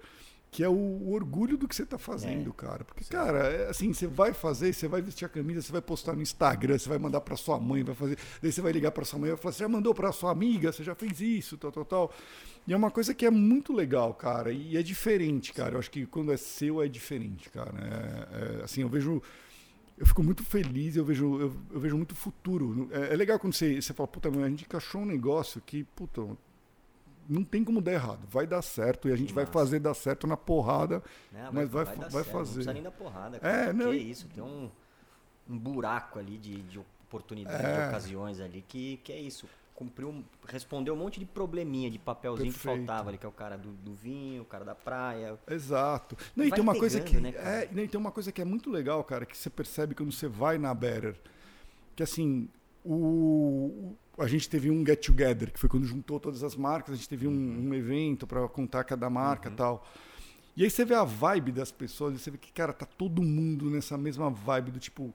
que é o, o orgulho do que você está fazendo, cara. Porque, cara, é assim, você vai fazer, você vai vestir a camisa, você vai postar no Instagram, você vai mandar para sua mãe, vai fazer. Daí você vai ligar para sua mãe e vai falar: você já mandou para sua amiga, você já fez isso, tal, tal, tal. E é uma coisa que é muito legal, cara. E é diferente, cara. Eu acho que quando é seu é diferente, cara. É, é, assim, eu vejo. Eu fico muito feliz, eu vejo, eu, eu vejo muito futuro. É, é legal quando você, você fala, puta, a gente encaixou um negócio que, puta, não tem como dar errado. Vai dar certo e a gente Que vai massa. fazer dar certo na porrada. Não, Mas vai dar fa- vai certo, Não fazer. precisa nem dar porrada. É, Cara. não, Que e- isso, tem um, um buraco ali de, de oportunidade, É. de ocasiões ali, que, que é isso. Cumpriu, respondeu um monte de probleminha, de papelzinho que Perfeito. faltava ali, que é o cara do, do vinho, o cara da praia. Exato. Não, e Vai tem uma coisa que né, é, não, e tem uma coisa que é muito legal, cara, que você percebe quando você vai na Better, que assim, o, a gente teve um get together, que foi quando juntou todas as marcas, a gente teve um, Uhum. um evento para contar cada marca, e tal. E aí você vê a vibe das pessoas, você vê que cara, tá todo mundo nessa mesma vibe do tipo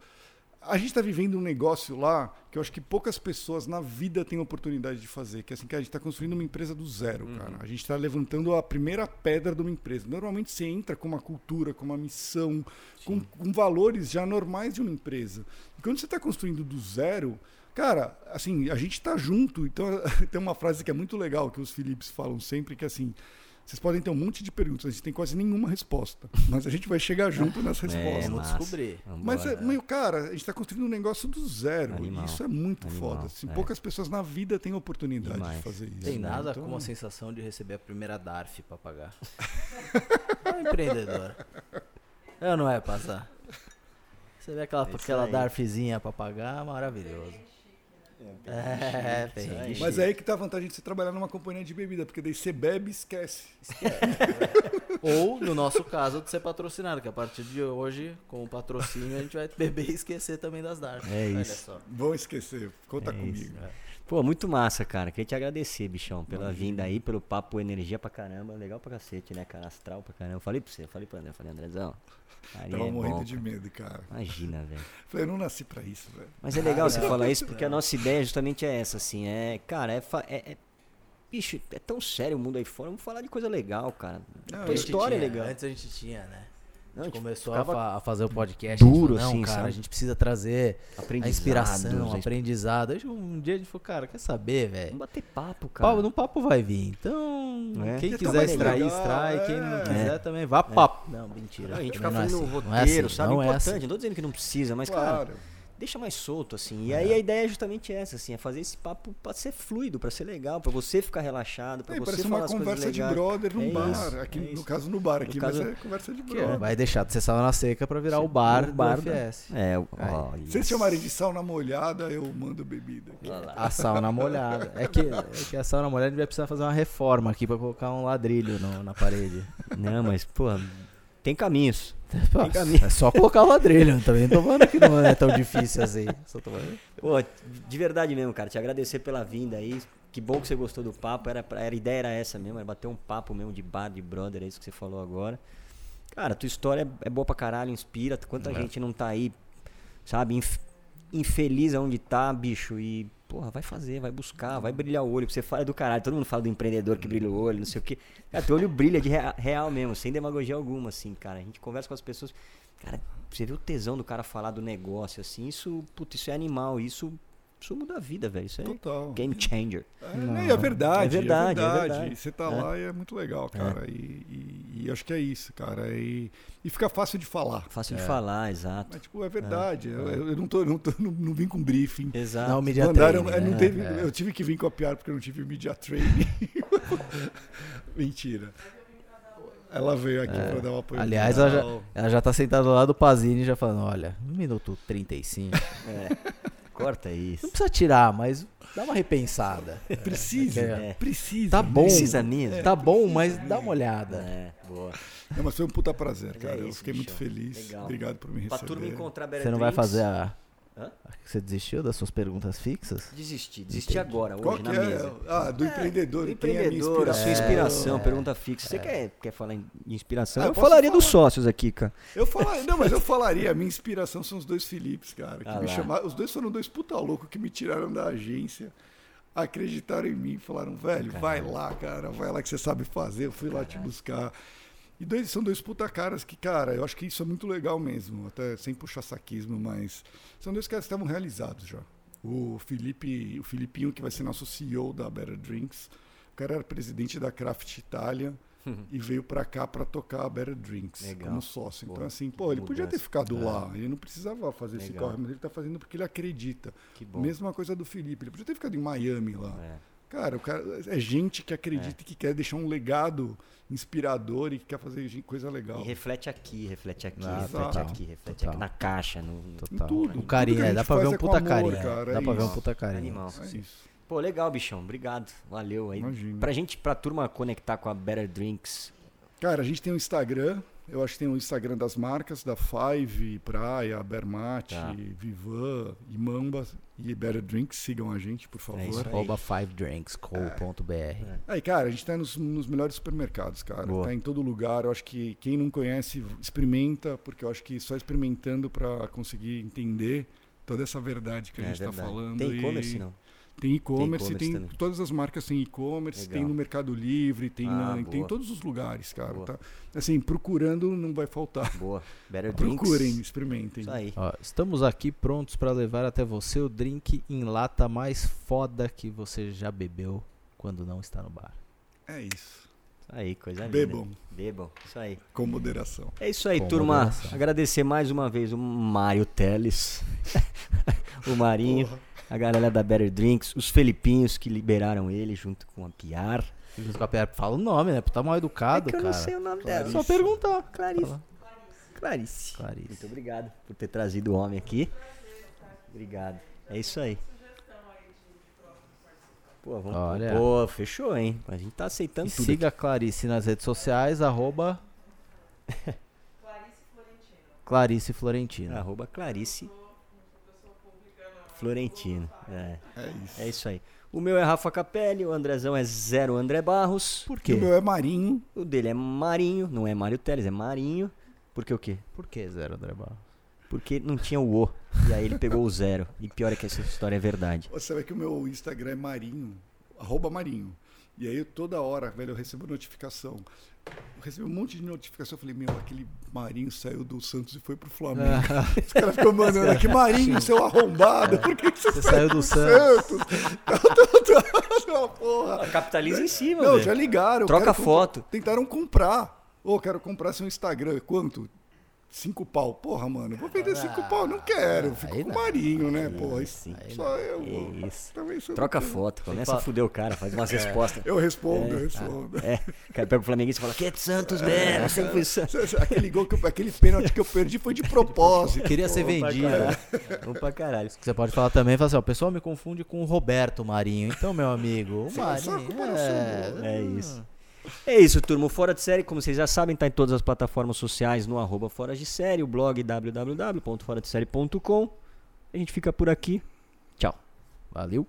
a gente está vivendo um negócio lá que eu acho que poucas pessoas na vida têm oportunidade de fazer, que é assim, que a gente está construindo uma empresa do zero, cara. A gente está levantando a primeira pedra de uma empresa. Normalmente você entra com uma cultura, com uma missão, com, com valores já normais de uma empresa. E quando você está construindo do zero, cara, assim, a gente está junto. Então tem uma frase que é muito legal que os Philips falam sempre, que é assim. Vocês podem ter um monte de perguntas, a gente tem quase nenhuma resposta. Mas a gente vai chegar junto nas respostas. vamos massa. descobrir. Mas, é, meu, cara, a gente está construindo um negócio do zero. Animal. E isso é muito Animal, foda. Assim, é. Poucas pessoas na vida têm oportunidade Demais. de fazer isso. Tem né? nada Então, como a sensação de receber a primeira DARF pra pagar. é um empreendedor. É ou não é, passar? Você vê aquela, É aquela. DARFzinha pra pagar, maravilhoso. É, Isso aí. bem. Mas é aí que tá a vantagem de você trabalhar numa companhia de bebida, porque daí você bebe e esquece. Ou, no nosso caso, de ser patrocinado, que a partir de hoje, com o patrocínio, a gente vai beber e esquecer também das DARF. É Olha isso. só. Vão esquecer, conta É comigo. isso. Pô, muito massa, cara. Queria te agradecer, bichão, pela vinda aí, pelo papo energia pra caramba. Legal pra cacete, né, cara? Astral pra caramba. Eu falei pra você, eu falei pro André, eu falei, Andrezão. Tava é morrendo bom, de medo, cara. Imagina, velho. Falei, eu não nasci pra isso, velho. Mas é legal você falar isso, porque a nossa ideia justamente é essa, assim. É, cara, é. é- é- bicho, é tão sério o mundo aí fora. Vamos falar de coisa legal, cara. Não, Tua eu- história é Tinha, legal. Antes a gente tinha, né? Não, A gente começou a, fa- a fazer o podcast. duro, gente falou, assim, cara, sabe? a gente precisa trazer a inspiração, a- aprendizado. Aí um dia a gente falou, cara, quer saber, velho? Vamos bater papo, cara. Papo, no papo vai vir. Então, É. quem Porque quiser extrair, legal, extrai. Quem é. não quiser também, vá papo. Não, mentira. Não, a gente fica não é fazendo assim, um não é roteiro, assim, sabe? não é Importante. assim. Não tô dizendo que não precisa, mas, cara, Claro. Deixa mais solto, assim. E aí a ideia é justamente essa, assim, é fazer esse papo pra ser fluido, pra ser legal, pra você ficar relaxado, pra É, você parece falar uma as coisas conversa de legais. brother num É bar. isso, aqui, é no isso. caso, no bar aqui, caso- mas é conversa de brother. vai deixar de ser sal na seca pra virar o bar, O bar do da- FS. É, o- Aí. ó, Se vocês chamarem de sauna molhada, eu mando bebida. A sauna molhada. É que, é que a sauna molhada a gente vai precisar fazer uma reforma aqui pra colocar um ladrilho no- na parede. Não, mas, pô, tem caminhos. Pô, Tem caminho. é só colocar o ladrilho. Também tô falando que não é tão difícil assim. Só tô falando. Pô, de verdade mesmo, cara, te agradecer pela vinda aí. Que bom que você gostou do papo. Era, a ideia era essa mesmo, era bater um papo mesmo de bar, de brother, é isso que você falou agora. Cara, tua história é, é boa pra caralho, inspira. Quanta gente não tá aí, sabe, inf- infeliz aonde tá, bicho. E, porra, vai fazer, vai buscar, vai brilhar o olho. Você fala do caralho, todo mundo fala do empreendedor que brilha o olho, não sei o quê. Cara, teu olho brilha de rea- real mesmo, sem demagogia alguma, assim, cara. A gente conversa com as pessoas. Cara, você vê o tesão do cara falar do negócio, assim, isso, puta, isso é animal, isso, isso muda a vida, velho. Isso é Total. game changer. É, né, e é verdade, É é verdade, verdade. é verdade. Você tá É. lá e é muito legal, cara. E, e- e acho que é isso, cara. E, e fica fácil de falar. Fácil de falar, exato. Mas, tipo, é verdade. Eu, eu não, tô, não, tô, não, não vim com briefing. Exato. Não, media Mandaram, training, é, não né? teve, É. Eu tive que vir copiar porque eu não tive media training. Mentira. Ela veio aqui pra dar uma apoio. Aliás, ela já, ela já tá sentada do lado do Pazini já falando, olha, no minuto 35. É. Corta Não isso. precisa tirar, mas dá uma repensada. Precisa, É. precisa. Tá bom. Precisa mesmo. Tá bom, mas dá uma olhada. É, boa. Não, mas foi um puta prazer, Mas cara. é eu isso, fiquei muito bichão. feliz. Legal. Obrigado por me Pra receber. turma encontrar Você não vai fazer a. Hã? Você desistiu das suas perguntas fixas? Desisti, desisti agora, hoje, Qual na que é? mesa. Ah, do empreendedor. Do quem é a minha empreendedor, a sua inspiração, É. pergunta fixa. Você quer, quer falar em inspiração? Ah, eu falaria falar. dos sócios aqui, cara. Eu falaria, não, mas eu falaria, a minha inspiração são os dois Philips, cara, que Ah me chamaram, os dois foram dois puta loucos que me tiraram da agência, acreditaram em mim, falaram, velho, vai lá, cara, vai lá que você sabe fazer, eu fui lá te buscar. E dois, são dois puta caras que, cara, eu acho que isso é muito legal mesmo, até sem puxar saquismo, mas são dois caras que estavam realizados já. O Felipe, o Filipinho, que vai ser nosso CEO da Better Drinks, o cara era presidente da Craft Itália e veio pra cá pra tocar a Better Drinks Legal. como sócio. Então, Boa. assim, pô, ele podia ter Mudança. ficado lá, ele não precisava fazer esse Legal. corre, mas ele tá fazendo porque ele acredita. Que bom. Mesma coisa do Felipe, ele podia ter ficado em Miami lá. É. Cara, o cara é gente que acredita e que quer deixar um legado inspirador e que quer fazer coisa legal. E reflete aqui, reflete aqui, Ah, reflete total, aqui, reflete total. aqui na caixa, no, Em Total. tudo. Um carinho, Tudo que a é, dá pra ver um é puta amor, cara, dá é pra ver um puta carinho. Animal. É isso. Pô, legal, bichão. Obrigado. Valeu aí. Imagina. Pra gente, pra turma conectar com a Better Drinks. Cara, a gente tem um Instagram. Eu acho que tem o Instagram das marcas, da Five, Praia, Bermate, Tá. Vivan, Imamba e Better Drinks. Sigam a gente, por favor. É isso aí. Arroba 5drinksco.br. Aí, cara, a gente tá nos, nos melhores supermercados, cara. Boa. Tá em todo lugar. Eu acho que quem não conhece, experimenta, porque eu acho que só experimentando pra conseguir entender toda essa verdade que a É gente tá verdade. falando. Tem e- e-commerce, não? Tem e-commerce, Tem tem, todas as marcas têm e-commerce, Legal. tem no Mercado Livre, tem, Ah, na- tem em todos os lugares, cara. Boa. Tá? Assim, procurando não vai faltar. Boa. Better Drinks. Procurem, experimentem. Isso aí. Ó, estamos aqui prontos para levar até você o drink em lata mais foda que você já bebeu quando não está no bar. É isso. Isso aí, coisa linda. Bebam Bebam. Isso aí. com moderação. É isso aí, Com turma. moderação. Agradecer mais uma vez o Mário Teles, o Marinho, a galera da Better Drinks, os Felipinhos que liberaram ele junto com a Piar. Junto com a Pia- Fala o nome, né? Tá mal educado, é que eu cara. não sei o nome Clarice. dela. Só perguntar. Clarice. Clarice. Clarice. Muito obrigado por ter trazido o homem aqui. Obrigado. É isso aí. Pô, vamos. Olha. Pô, fechou, hein? A gente tá E aceitando tudo. siga a Clarice nas redes sociais, arroba Clarice Florentino. aqui. Arroba Clarice Florentino. É, É isso. é isso aí. O meu é Rafa Capelli, o Andrezão é Zero André Barros. Por quê? o meu é Marinho. O dele é Marinho, não é Mário Teles, é Marinho. Porque o quê? Por que zero, André Barros? Porque não tinha o O. E aí ele pegou o zero. E pior é que essa história é verdade. Você vê que o meu Instagram é Marinho, arroba Marinho. E aí toda hora, velho, eu recebo notificação. Eu recebi um monte de notificação. Eu falei, meu, aquele Marinho saiu do Santos e foi pro Flamengo. Os caras ficam mandando, que Marinho, seu arrombado, por que, que você, Você saiu do Santos? Santos. Não, porra. Capitaliza em cima, Não, velho. já ligaram. Troca comprar- foto. Tentaram comprar. Ô, quero comprar seu Instagram. Quanto? Cinco pau. Porra, mano, vou vender cinco pau. Não quero. Fico aí com o. Marinho, né? Porra, isso sim. só eu. Que vou. isso. Também sou Troca do- foto, começa a fuder o cara, faz umas respostas. Eu respondo, eu respondo. É, o cara pega o Flamenguista e fala, que é de Santos mesmo, sempre fui Santos. Aquele gol, que eu, aquele pênalti que eu perdi foi de propósito. Queria ser Vamos pra vendido. caralho. Vamos pra caralho. Você pode falar também, fala assim, ó, o pessoal me confunde com o Roberto Marinho. Então, meu amigo, o Marinho. É, boa. É isso. É isso, turma. Fora de Série, como vocês já sabem, tá em todas as plataformas sociais no arroba Fora de Série, o blog www.foradesérie.com. A gente fica por aqui. Tchau. Valeu.